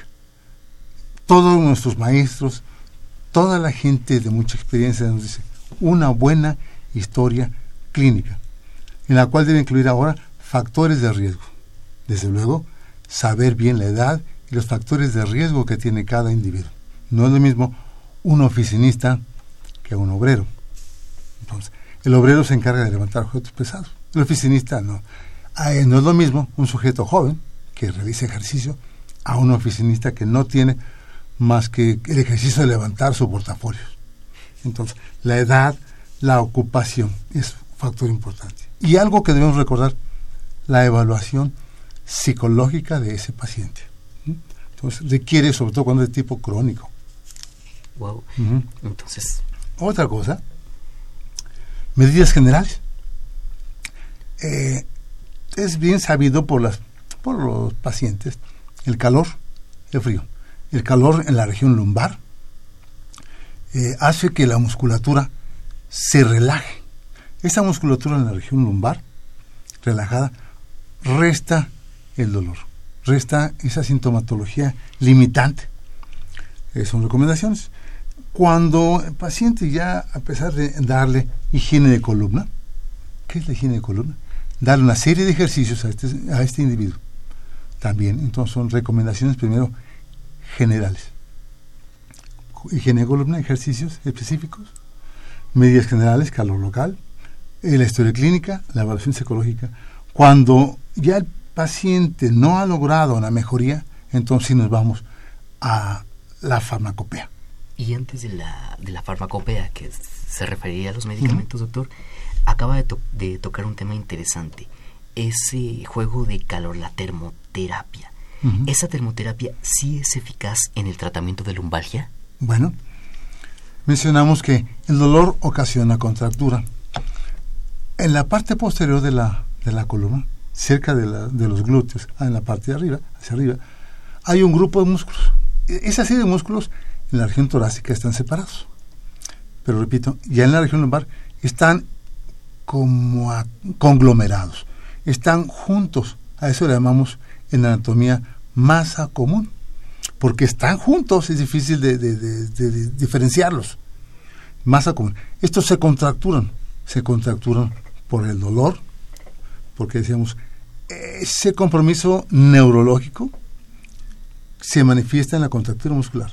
todos nuestros maestros, toda la gente de mucha experiencia nos dice una buena historia clínica, en la cual debe incluir ahora factores de riesgo. Desde luego, saber bien la edad y los factores de riesgo que tiene cada individuo. No es lo mismo un oficinista que un obrero. Entonces, el obrero se encarga de levantar objetos pesados. El oficinista no. Eh, no es lo mismo un sujeto joven que realiza ejercicio a un oficinista que no tiene más que el ejercicio de levantar su portafolio. Entonces, la edad, la ocupación es un factor importante. Y algo que debemos recordar, la evaluación psicológica de ese paciente. Entonces, requiere, sobre todo cuando es de tipo crónico. Wow. Entonces. Otra cosa, medidas generales. Eh, es bien sabido por, las, por los pacientes el calor, el frío el calor en la región lumbar eh, hace que la musculatura se relaje. Esa musculatura en la región lumbar, relajada, resta el dolor, resta esa sintomatología limitante. Eh, son recomendaciones. Cuando el paciente ya, a pesar de darle higiene de columna, ¿qué es la higiene de columna? Darle una serie de ejercicios a este, a este individuo. También, entonces son recomendaciones primero generales. Higiene de columna, ejercicios específicos, medidas generales, calor local, eh, la historia clínica, la evaluación psicológica. Cuando ya el paciente no ha logrado una mejoría, entonces nos vamos a la farmacopea. Y antes de la, de la farmacopea, que se refería a los medicamentos, doctor, acaba de, tocar un tema interesante, ese juego de calor, la termoterapia. ¿Esa termoterapia sí es eficaz en el tratamiento de lumbalgia? Bueno, mencionamos que el dolor ocasiona contractura. En la parte posterior de la, de la columna, cerca de, la, de los glúteos, ah, en la parte de arriba, hacia arriba, hay un grupo de músculos. E, esa serie de músculos en la región torácica están separados. Pero repito, ya en la región lumbar están como conglomerados, están juntos. A eso le llamamos en anatomía masa común, porque están juntos, es difícil de, diferenciarlos. Masa común. Estos se contracturan, se contracturan por el dolor, porque decíamos, ese compromiso neurológico se manifiesta en la contractura muscular.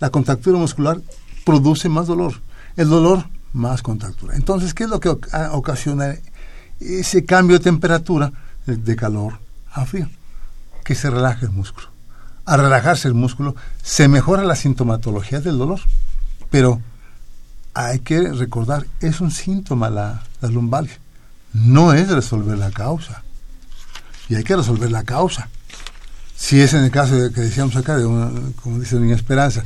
La contractura muscular produce más dolor. El dolor más contractura. Entonces, ¿qué es lo que ocasiona ese cambio de temperatura de calor a frío? Que se relaje el músculo. Al relajarse el músculo, se mejora la sintomatología del dolor. Pero hay que recordar, es un síntoma la, la lumbalgia. No es resolver la causa. Y hay que resolver la causa. Si es en el caso de, que decíamos acá, de como dice doña Esperanza,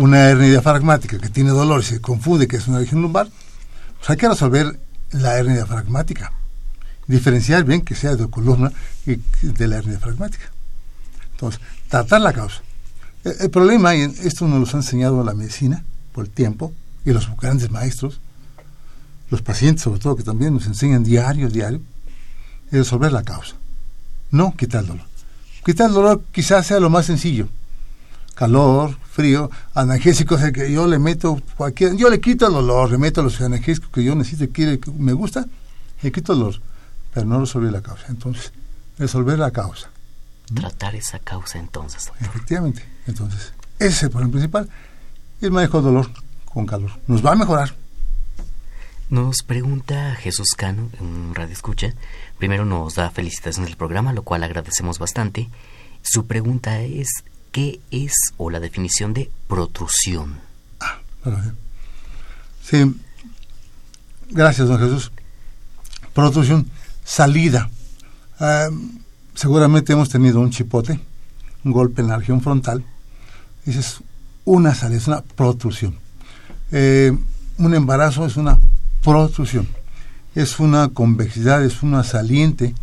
una hernia diafragmática que tiene dolor y se confunde que es una región lumbar, pues hay que resolver la hernia diafragmática. Diferenciar bien que sea de columna y de la hernia diafragmática. Entonces, tratar la causa. El, problema, y esto nos lo ha enseñado la medicina por el tiempo, y los grandes maestros, los pacientes sobre todo, que también nos enseñan diario, diario, es resolver la causa. No quitar el dolor. Quitar el dolor quizás sea lo más sencillo calor, frío, analgésicos que yo le meto cualquier, yo le quito el dolor, le meto los analgésicos que yo necesito, que me gusta, le quito el dolor, pero no resolver la causa. Entonces, resolver la causa. Tratar esa causa entonces. Efectivamente. Entonces, ese es el problema principal. El manejo del dolor con calor. Nos va a mejorar. Nos pregunta Jesús Cano en Radio Escucha. Primero nos da felicitaciones del programa, lo cual agradecemos bastante. Su pregunta es ¿Qué es o la definición de protrusión? Ah, sí. Gracias, don Jesús. Protrusión, salida. Ah, seguramente hemos tenido un chipote, un golpe en la región frontal. Esa es una salida, es una protrusión. Eh, un embarazo es una protrusión. Es una convexidad, es una saliente.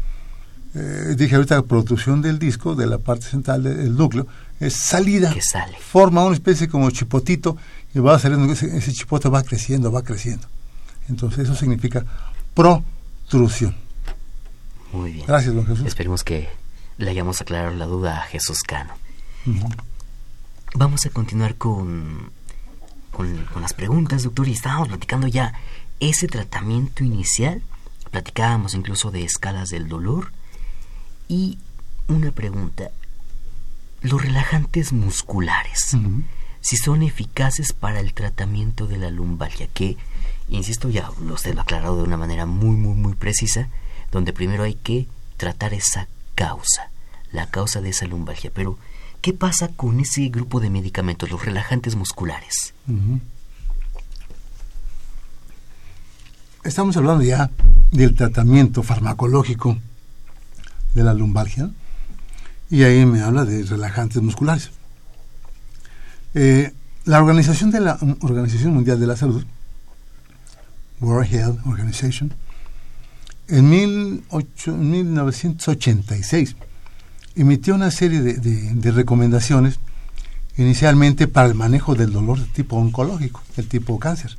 Eh, dije ahorita protrusión del disco, de la parte central del núcleo es salida, que sale. forma una especie como chipotito y va saliendo, ese, ese chipote va creciendo, va creciendo. Entonces eso significa protrusión. Muy bien. Gracias, don Jesús. Esperemos que le hayamos aclarado la duda a Jesús Cano. Vamos a continuar con, con, con, las preguntas, doctor, y estábamos platicando ya ese tratamiento inicial. Platicábamos incluso de escalas del dolor. Y una pregunta, los relajantes musculares, si son eficaces para el tratamiento de la lumbalgia, que, insisto, ya usted lo ha aclarado de una manera muy, muy, muy precisa, donde primero hay que tratar esa causa, la causa de esa lumbalgia. Pero, ¿qué pasa con ese grupo de medicamentos, los relajantes musculares? Estamos hablando ya del tratamiento farmacológico de la lumbalgia y ahí me habla de relajantes musculares. Eh, la la Organización Mundial de la Salud, World Health Organization, en 1986 emitió una serie de, recomendaciones inicialmente para el manejo del dolor de tipo oncológico, el tipo cáncer.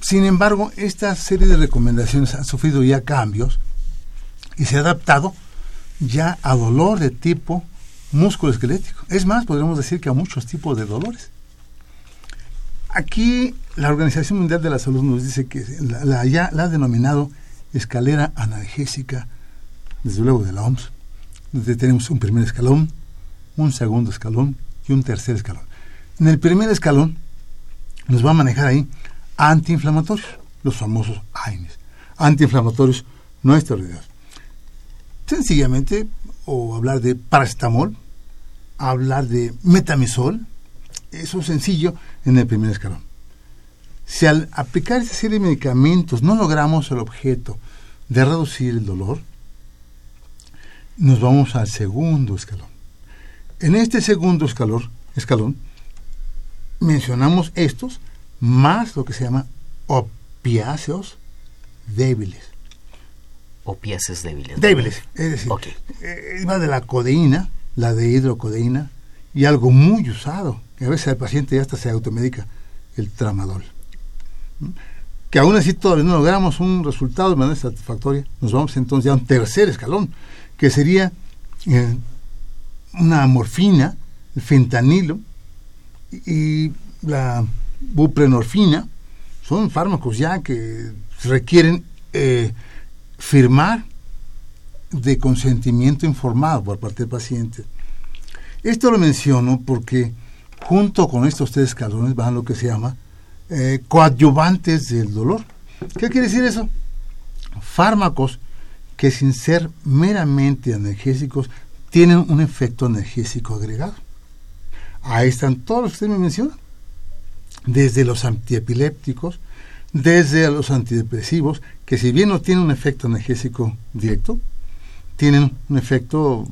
Sin embargo, esta serie de recomendaciones ha sufrido ya cambios y se ha adaptado ya a dolor de tipo musculoesquelético. Es más, podríamos decir que a muchos tipos de dolores. Aquí la Organización Mundial de la Salud nos dice que la, ya la ha denominado escalera analgésica, desde luego de la OMS, donde tenemos un primer escalón, un segundo escalón y un tercer escalón. En el primer escalón nos va a manejar ahí antiinflamatorios, los famosos AINES, antiinflamatorios no esteroideos sencillamente o hablar de paracetamol, hablar de metamisol, eso es sencillo en el primer escalón. Si al aplicar esta serie de medicamentos no logramos el objeto de reducir el dolor, nos vamos al segundo escalón. En este segundo escalón, escalón mencionamos estos más lo que se llama opiáceos débiles. Opiáceos débiles. Débiles, es decir, Ok. eh, va de la codeína, la de hidrocodeína, y algo muy usado, que a veces el paciente ya hasta se automedica, el tramadol. ¿Mm? Que aún así todavía no logramos un resultado de manera satisfactoria, nos vamos entonces ya a un tercer escalón, que sería eh, una morfina, el fentanilo y la buprenorfina, son fármacos ya que requieren eh, firmar de consentimiento informado por parte del paciente. Esto lo menciono porque junto con estos tres escalones van lo que se llama eh, coadyuvantes del dolor. ¿Qué quiere decir eso? Fármacos que sin ser meramente analgésicos tienen un efecto analgésico agregado. Ahí están todos los que usted me menciona. Desde los antiepilépticos, desde los antidepresivos, que si bien no tienen un efecto analgésico directo, tienen un efecto,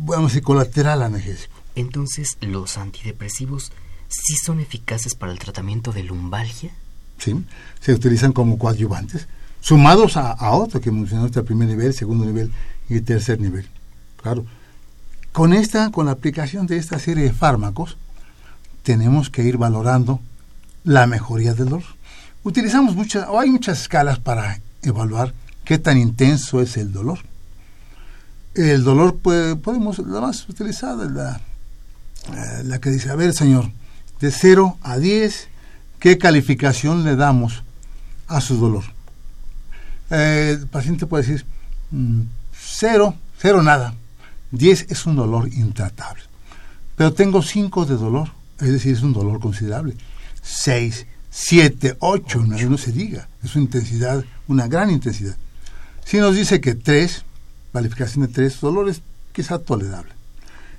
vamos a decir, colateral analgésico. Entonces, ¿los antidepresivos sí son eficaces para el tratamiento de lumbalgia? ¿sí? Se utilizan como coadyuvantes, sumados a, a otro que mencionaste, al primer nivel, segundo nivel y tercer nivel. Claro. Con esta, con la aplicación de esta serie de fármacos, tenemos que ir valorando la mejoría del dolor. Utilizamos muchas, o hay muchas escalas para evaluar qué tan intenso es el dolor. El dolor podemos, la más utilizada es la, eh, la que dice, a ver señor, de 0 a 10, ¿qué calificación le damos a su dolor? Eh, el paciente puede decir, 0, 0 nada, 10 es un dolor intratable. Pero tengo 5 de dolor, es decir, es un dolor considerable. 6, 7, 8, no, se diga, es una intensidad, una gran intensidad. Si nos dice que 3, calificación de 3, dolor es quizá tolerable.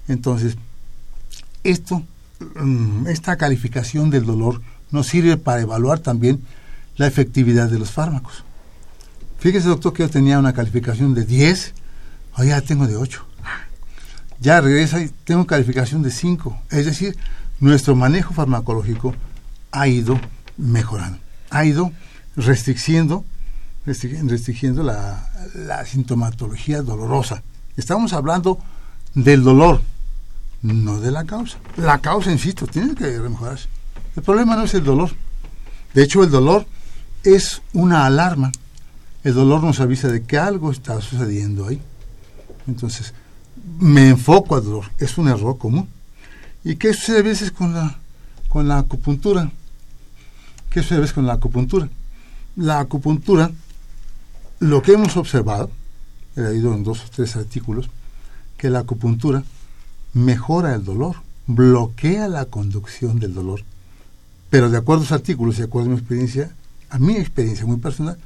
Entonces, esto, mm, esta calificación del dolor nos sirve para evaluar también la efectividad de los fármacos. Fíjese, doctor, que yo tenía una calificación de 10, hoy ya tengo de 8. Ya regresa y tengo calificación de 5. Es decir, nuestro manejo farmacológico ha ido mejorando, ha ido restricciendo, restri- restringiendo la, la sintomatología dolorosa. Estamos hablando del dolor, no de la causa. La causa, insisto, tiene que mejorarse. El problema no es el dolor. De hecho, el dolor es una alarma. El dolor nos avisa de que algo está sucediendo ahí. Entonces, me enfoco al dolor. Es un error común. ¿Y qué sucede a veces con la, con la acupuntura? ¿Qué sucede a veces con la acupuntura? La acupuntura, lo que hemos observado, he leído en dos o tres artículos, que la acupuntura mejora el dolor, bloquea la conducción del dolor. Pero de acuerdo a los artículos y de acuerdo a mi experiencia, a mi experiencia muy personal,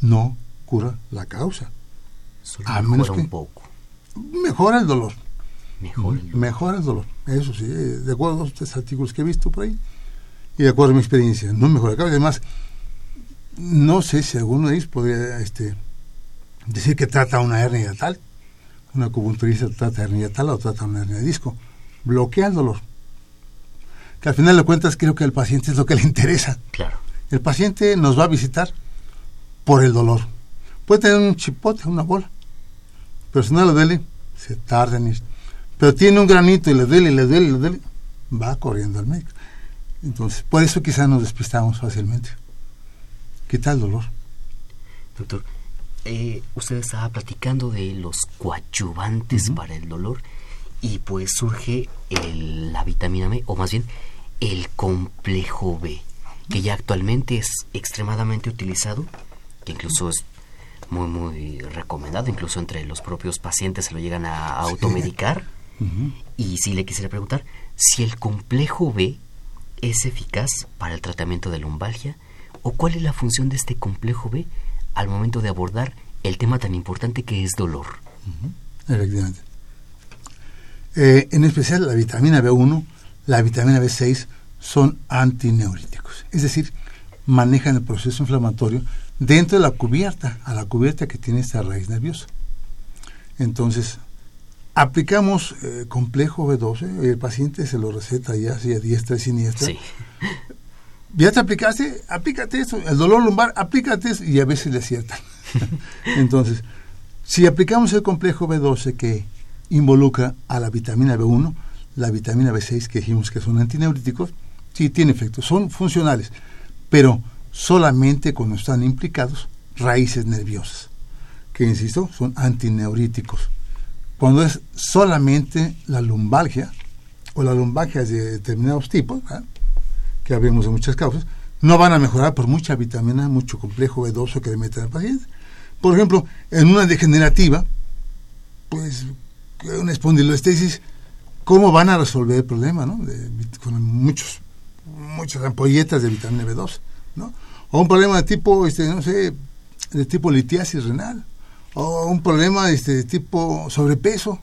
no cura la causa. Solo A mejora menos un que- poco. Mejora el dolor. Mejor el dolor. Mejora el dolor. Eso sí, eh, de acuerdo a los tres artículos que he visto por ahí y de acuerdo a mi experiencia. No mejora la causa. Además, no sé si alguno de ellos podría este, decir que trata una hernia tal. Una acupunturista trata hernia tal o trata una hernia de disco. Bloquea el dolor. Que al final de cuentas creo que al paciente es lo que le interesa. Claro. El paciente nos va a visitar por el dolor. Puede tener un chipote, una bola. Pero si no le duele, se tarda en ir. Pero tiene un granito y le duele, y le duele, y le duele, va corriendo al médico. Entonces, por eso quizás nos despistamos fácilmente. Quita el dolor. Doctor, eh, usted estaba platicando de los coadyuvantes para el dolor y pues surge el- la vitamina B, o más bien el complejo B, que ya actualmente es extremadamente utilizado, que incluso es muy, muy recomendado, incluso entre los propios pacientes se lo llegan a automedicar. Y si le quisiera preguntar si el complejo B es eficaz para el tratamiento de lumbalgia o cuál es la función de este complejo B al momento de abordar el tema tan importante que es dolor. Efectivamente. Eh, en especial la vitamina B1, la vitamina B6 son antineuríticos. Es decir, manejan el proceso inflamatorio dentro de la cubierta, a la cubierta que tiene esta raíz nerviosa. Entonces, aplicamos eh, complejo B12, el paciente se lo receta ya así a diestra y siniestra. Sí. Ya te aplicaste, aplícate eso, el dolor lumbar, aplícate eso, y a veces le aciertan. Entonces, si aplicamos el complejo B12 que involucra a la vitamina B1, la vitamina B6 que dijimos que son antineuríticos, sí tiene efecto, son funcionales, pero solamente cuando están implicados raíces nerviosas, que insisto, son antineuríticos. Cuando es solamente la lumbalgia, o la lumbalgia de determinados tipos, que habemos de muchas causas, no van a mejorar por mucha vitamina, mucho complejo B12 que le meten al paciente. Por ejemplo, en una degenerativa, pues una espondiloestesis, ¿cómo van a resolver el problema, no? con muchos, muchas ampolletas de vitamina B12, ¿no? O un problema de tipo, este, no sé, de tipo litiasis renal, o un problema este, de tipo sobrepeso,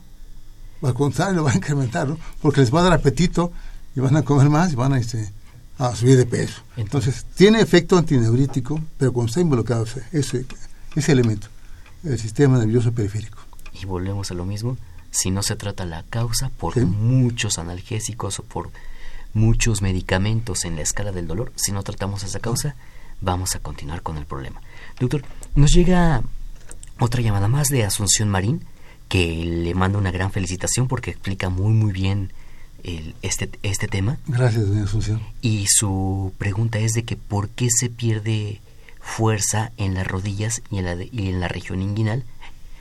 al contrario, va a incrementar, ¿no? Porque les va a dar apetito y van a comer más y van a, este, a subir de peso. Entonces, tiene efecto antineurítico, pero cuando está involucrado ese, ese elemento, el sistema nervioso periférico. Y volvemos a lo mismo, si no se trata la causa por muchos analgésicos o por muchos medicamentos en la escala del dolor, si no tratamos esa causa, vamos a continuar con el problema. Doctor, nos llega otra llamada más de Asunción Marín, que le manda una gran felicitación porque explica muy muy bien este, este tema. Gracias, doña Asunción. Y su pregunta es de que por qué se pierde fuerza en las rodillas y en la, y en la región inguinal,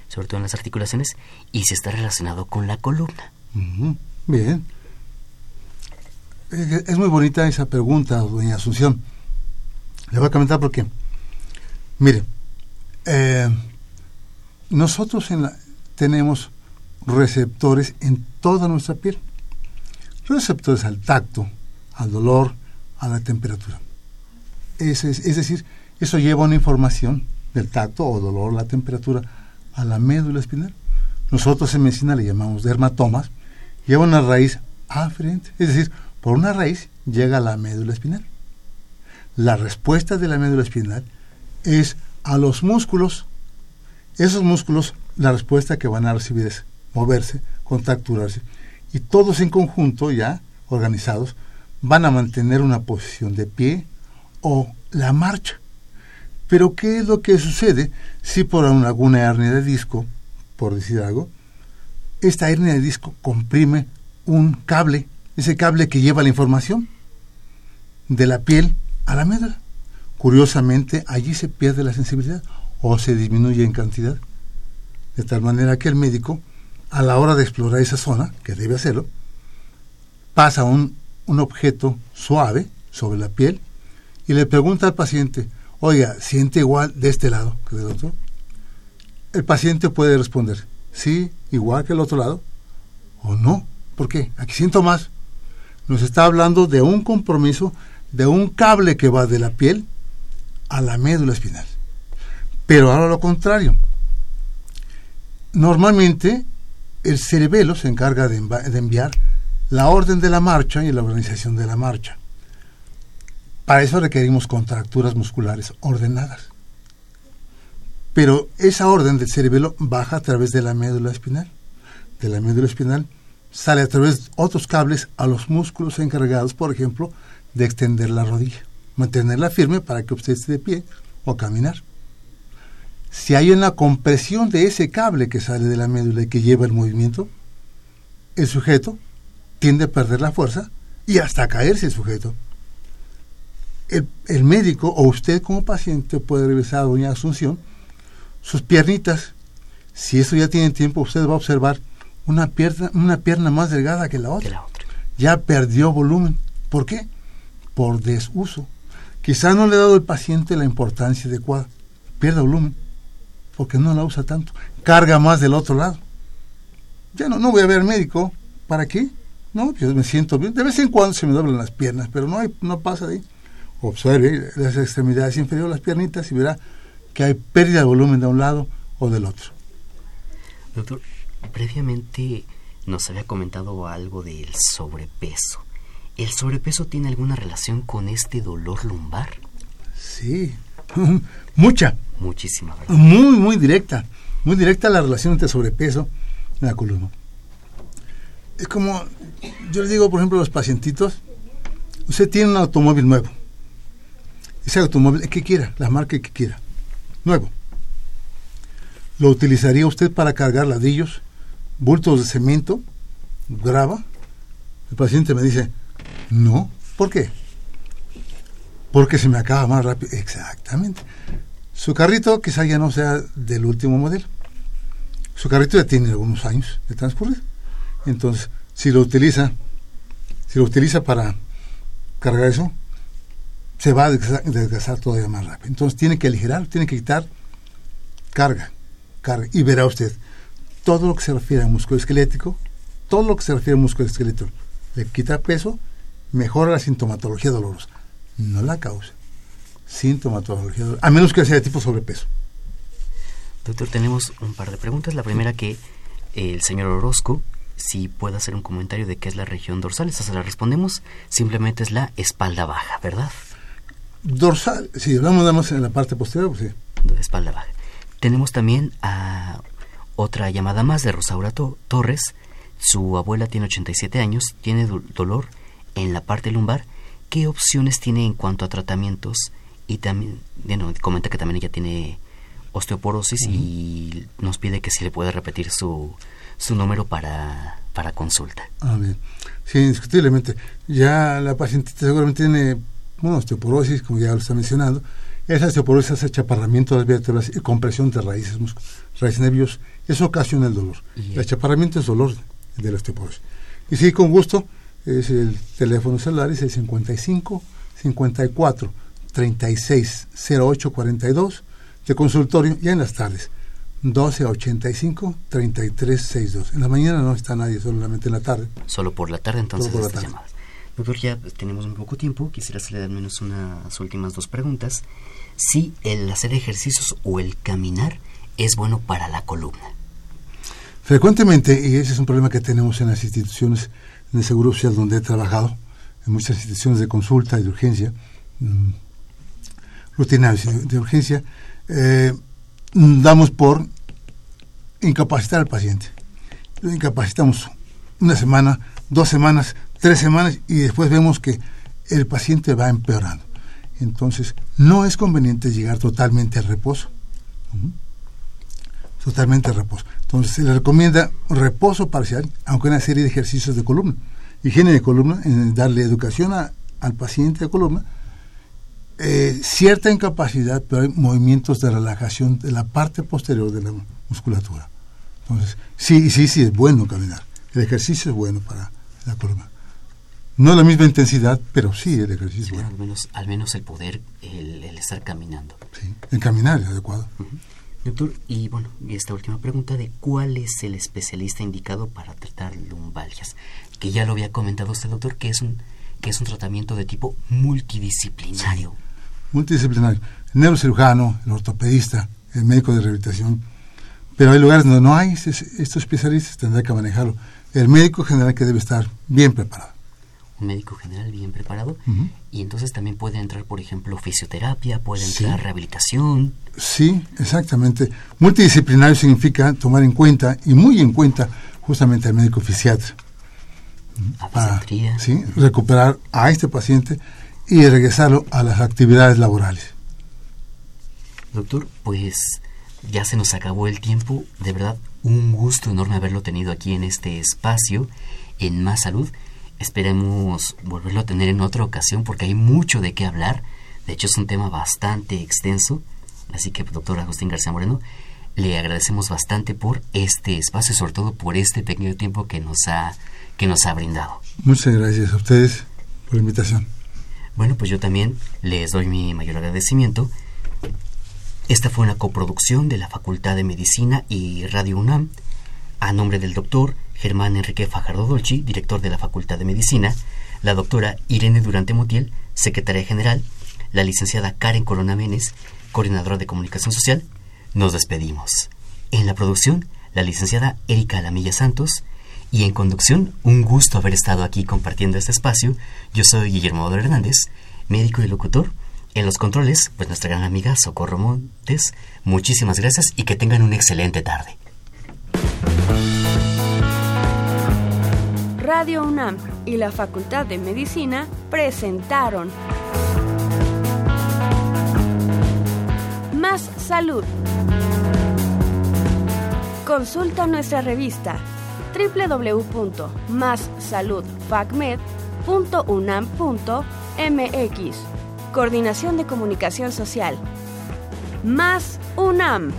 sobre todo en las articulaciones, y si está relacionado con la columna. Bien. Es muy bonita esa pregunta, doña Asunción. Le voy a comentar por qué. Mire, eh, nosotros tenemos receptores en toda nuestra piel receptores al tacto, al dolor, a la temperatura. Es, es, decir, eso lleva una información del tacto o dolor, la temperatura, a la médula espinal. Nosotros en medicina le llamamos dermatomas, lleva una raíz aferente, es decir, por una raíz llega a la médula espinal. La respuesta de la médula espinal es a los músculos. Esos músculos, la respuesta que van a recibir es moverse, contracturarse y todos en conjunto, ya organizados, van a mantener una posición de pie o la marcha. Pero ¿qué es lo que sucede si por alguna hernia de disco, por decir algo, esta hernia de disco comprime un cable, ese cable que lleva la información de la piel a la médula? Curiosamente, allí se pierde la sensibilidad o se disminuye en cantidad. De tal manera que el médico a la hora de explorar esa zona, que debe hacerlo, pasa un, un objeto suave sobre la piel y le pregunta al paciente, oiga, ¿siente igual de este lado que del otro? El paciente puede responder, sí, igual que el otro lado, o no. ¿Por qué? Aquí siento más. Nos está hablando de un compromiso de un cable que va de la piel a la médula espinal. Pero ahora lo contrario. Normalmente el cerebelo se encarga de, enviar la orden de la marcha y la organización de la marcha. Para eso requerimos contracturas musculares ordenadas. Pero esa orden del cerebelo baja a través de la médula espinal. De la médula espinal sale a través de otros cables a los músculos encargados, por ejemplo, de extender la rodilla, mantenerla firme para que usted esté de pie o caminar si hay una compresión de ese cable que sale de la médula y que lleva el movimiento, el sujeto tiende a perder la fuerza y hasta caerse el sujeto. El, médico o usted como paciente puede revisar a doña Asunción sus piernitas. Si eso ya tiene tiempo, usted va a observar una pierna, una pierna más delgada que la otra. Ya perdió volumen. ¿Por qué? Por desuso. Quizá no le ha dado al paciente la importancia adecuada. Pierde volumen porque no la usa tanto. Carga más del otro lado. Ya no, no voy a ver médico. ¿Para qué? No, yo me siento bien. De vez en cuando se me doblan las piernas, pero no, hay, no pasa de ahí. Observe las extremidades inferiores, las piernitas, y verá que hay pérdida de volumen de un lado o del otro. Doctor, previamente nos había comentado algo del sobrepeso. ¿El sobrepeso tiene alguna relación con este dolor lumbar? Sí, mucha. Muchísima, Muy, muy directa. Muy directa la relación entre sobrepeso y la columna. Es como, yo les digo, por ejemplo, a los pacientitos, usted tiene un automóvil nuevo. Ese automóvil, el que quiera, la marca que quiera, nuevo. ¿Lo utilizaría usted para cargar ladrillos, bultos de cemento, grava? El paciente me dice, no, ¿por qué? Porque se me acaba más rápido. Exactamente. Su carrito quizá ya no sea del último modelo. Su carrito ya tiene algunos años de transcurrir. Entonces, si lo utiliza, si lo utiliza para cargar eso, se va a desgastar todavía más rápido. Entonces tiene que aligerar, tiene que quitar carga, carga. Y verá usted, todo lo que se refiere a músculo esquelético, todo lo que se refiere a músculo esquelético, le quita peso, mejora la sintomatología dolorosa, no la causa. Sintomatología a menos que sea de tipo sobrepeso. Doctor, tenemos un par de preguntas. La primera que el señor Orozco si puede hacer un comentario de qué es la región dorsal. Esa se la respondemos. Simplemente es la espalda baja, ¿verdad? Dorsal, si hablamos nada más en la parte posterior, pues sí. Espalda baja. Tenemos también a otra llamada más de Rosaura Torres. Su abuela tiene 87 años, tiene dolor en la parte lumbar. ¿Qué opciones tiene en cuanto a tratamientos? Y también, bueno, comenta que también ella tiene osteoporosis y nos pide que si le puede repetir su, su número para, para consulta. Ah, bien. Sí, indiscutiblemente. Ya la paciente seguramente tiene bueno, osteoporosis, como ya lo está mencionando. Esa osteoporosis hace chaparramiento de las vértebras y compresión de raíces, raíces nervios. Eso ocasiona el dolor. el chaparramiento es dolor de la osteoporosis. Y sí, con gusto, es el teléfono celular, es el 55 54 36 08 42 de consultorio ya en las tardes. 12 a 85 33 62. En la mañana no está nadie, solamente en la tarde. Solo por la tarde entonces por llamadas. Doctor, ya tenemos un poco tiempo, quisiera hacerle al menos unas últimas dos preguntas. Si el hacer ejercicios o el caminar es bueno para la columna. Frecuentemente, y ese es un problema que tenemos en las instituciones de Seguro Social donde he trabajado, en muchas instituciones de consulta y de urgencia, mmm, rutinarias de urgencia, eh, damos por incapacitar al paciente. Lo incapacitamos una semana, dos semanas, tres semanas y después vemos que el paciente va empeorando. Entonces, no es conveniente llegar totalmente al reposo. Totalmente al reposo. Entonces, se le recomienda reposo parcial, aunque una serie de ejercicios de columna. Higiene de columna, darle educación al paciente de columna, eh, cierta incapacidad, pero hay movimientos de relajación de la parte posterior de la musculatura. Entonces, sí, sí, sí, es bueno caminar. El ejercicio es bueno para la columna. No la misma intensidad, pero sí el ejercicio es bueno. Al menos, al menos el poder, el, estar caminando. Sí, el caminar es adecuado. Doctor, y bueno, y esta última pregunta de cuál es el especialista indicado para tratar lumbalgias, que ya lo había comentado usted, doctor, que es un que es un tratamiento de tipo multidisciplinario multidisciplinario, el neurocirujano, el ortopedista, el médico de rehabilitación, pero hay lugares donde no hay estos especialistas, tendrá que manejarlo. El médico general que debe estar bien preparado. Un médico general bien preparado. Y entonces también puede entrar, por ejemplo, fisioterapia, puede entrar rehabilitación. Sí, exactamente. Multidisciplinario significa tomar en cuenta, y muy en cuenta, justamente al médico fisiatra. Para, ¿sí? recuperar a este paciente y regresarlo a las actividades laborales. Doctor, pues ya se nos acabó el tiempo. De verdad, un gusto enorme haberlo tenido aquí en este espacio, en Más Salud. Esperemos volverlo a tener en otra ocasión porque hay mucho de qué hablar. De hecho, es un tema bastante extenso. Así que, doctor Agustín García Moreno, le agradecemos bastante por este espacio, sobre todo por este pequeño tiempo que nos ha, que nos ha brindado. Muchas gracias a ustedes por la invitación. Bueno, pues yo también les doy mi mayor agradecimiento. Esta fue una coproducción de la Facultad de Medicina y Radio UNAM, a nombre del doctor Germán Enrique Fajardo Dolci, director de la Facultad de Medicina, la doctora Irene Durante Motiel, secretaria general, la licenciada Karen Corona Menes, coordinadora de comunicación social, nos despedimos. En la producción, la licenciada Erika Lamilla Santos, y en conducción, un gusto haber estado aquí compartiendo este espacio. Yo soy Guillermo Hernández, médico y locutor. En los controles, pues nuestra gran amiga Socorro Montes. Muchísimas gracias y que tengan una excelente tarde. Radio UNAM y la Facultad de Medicina presentaron Más Salud. Consulta nuestra revista www.massaludfacmed.unam.mx. Coordinación de Comunicación Social. Más UNAM.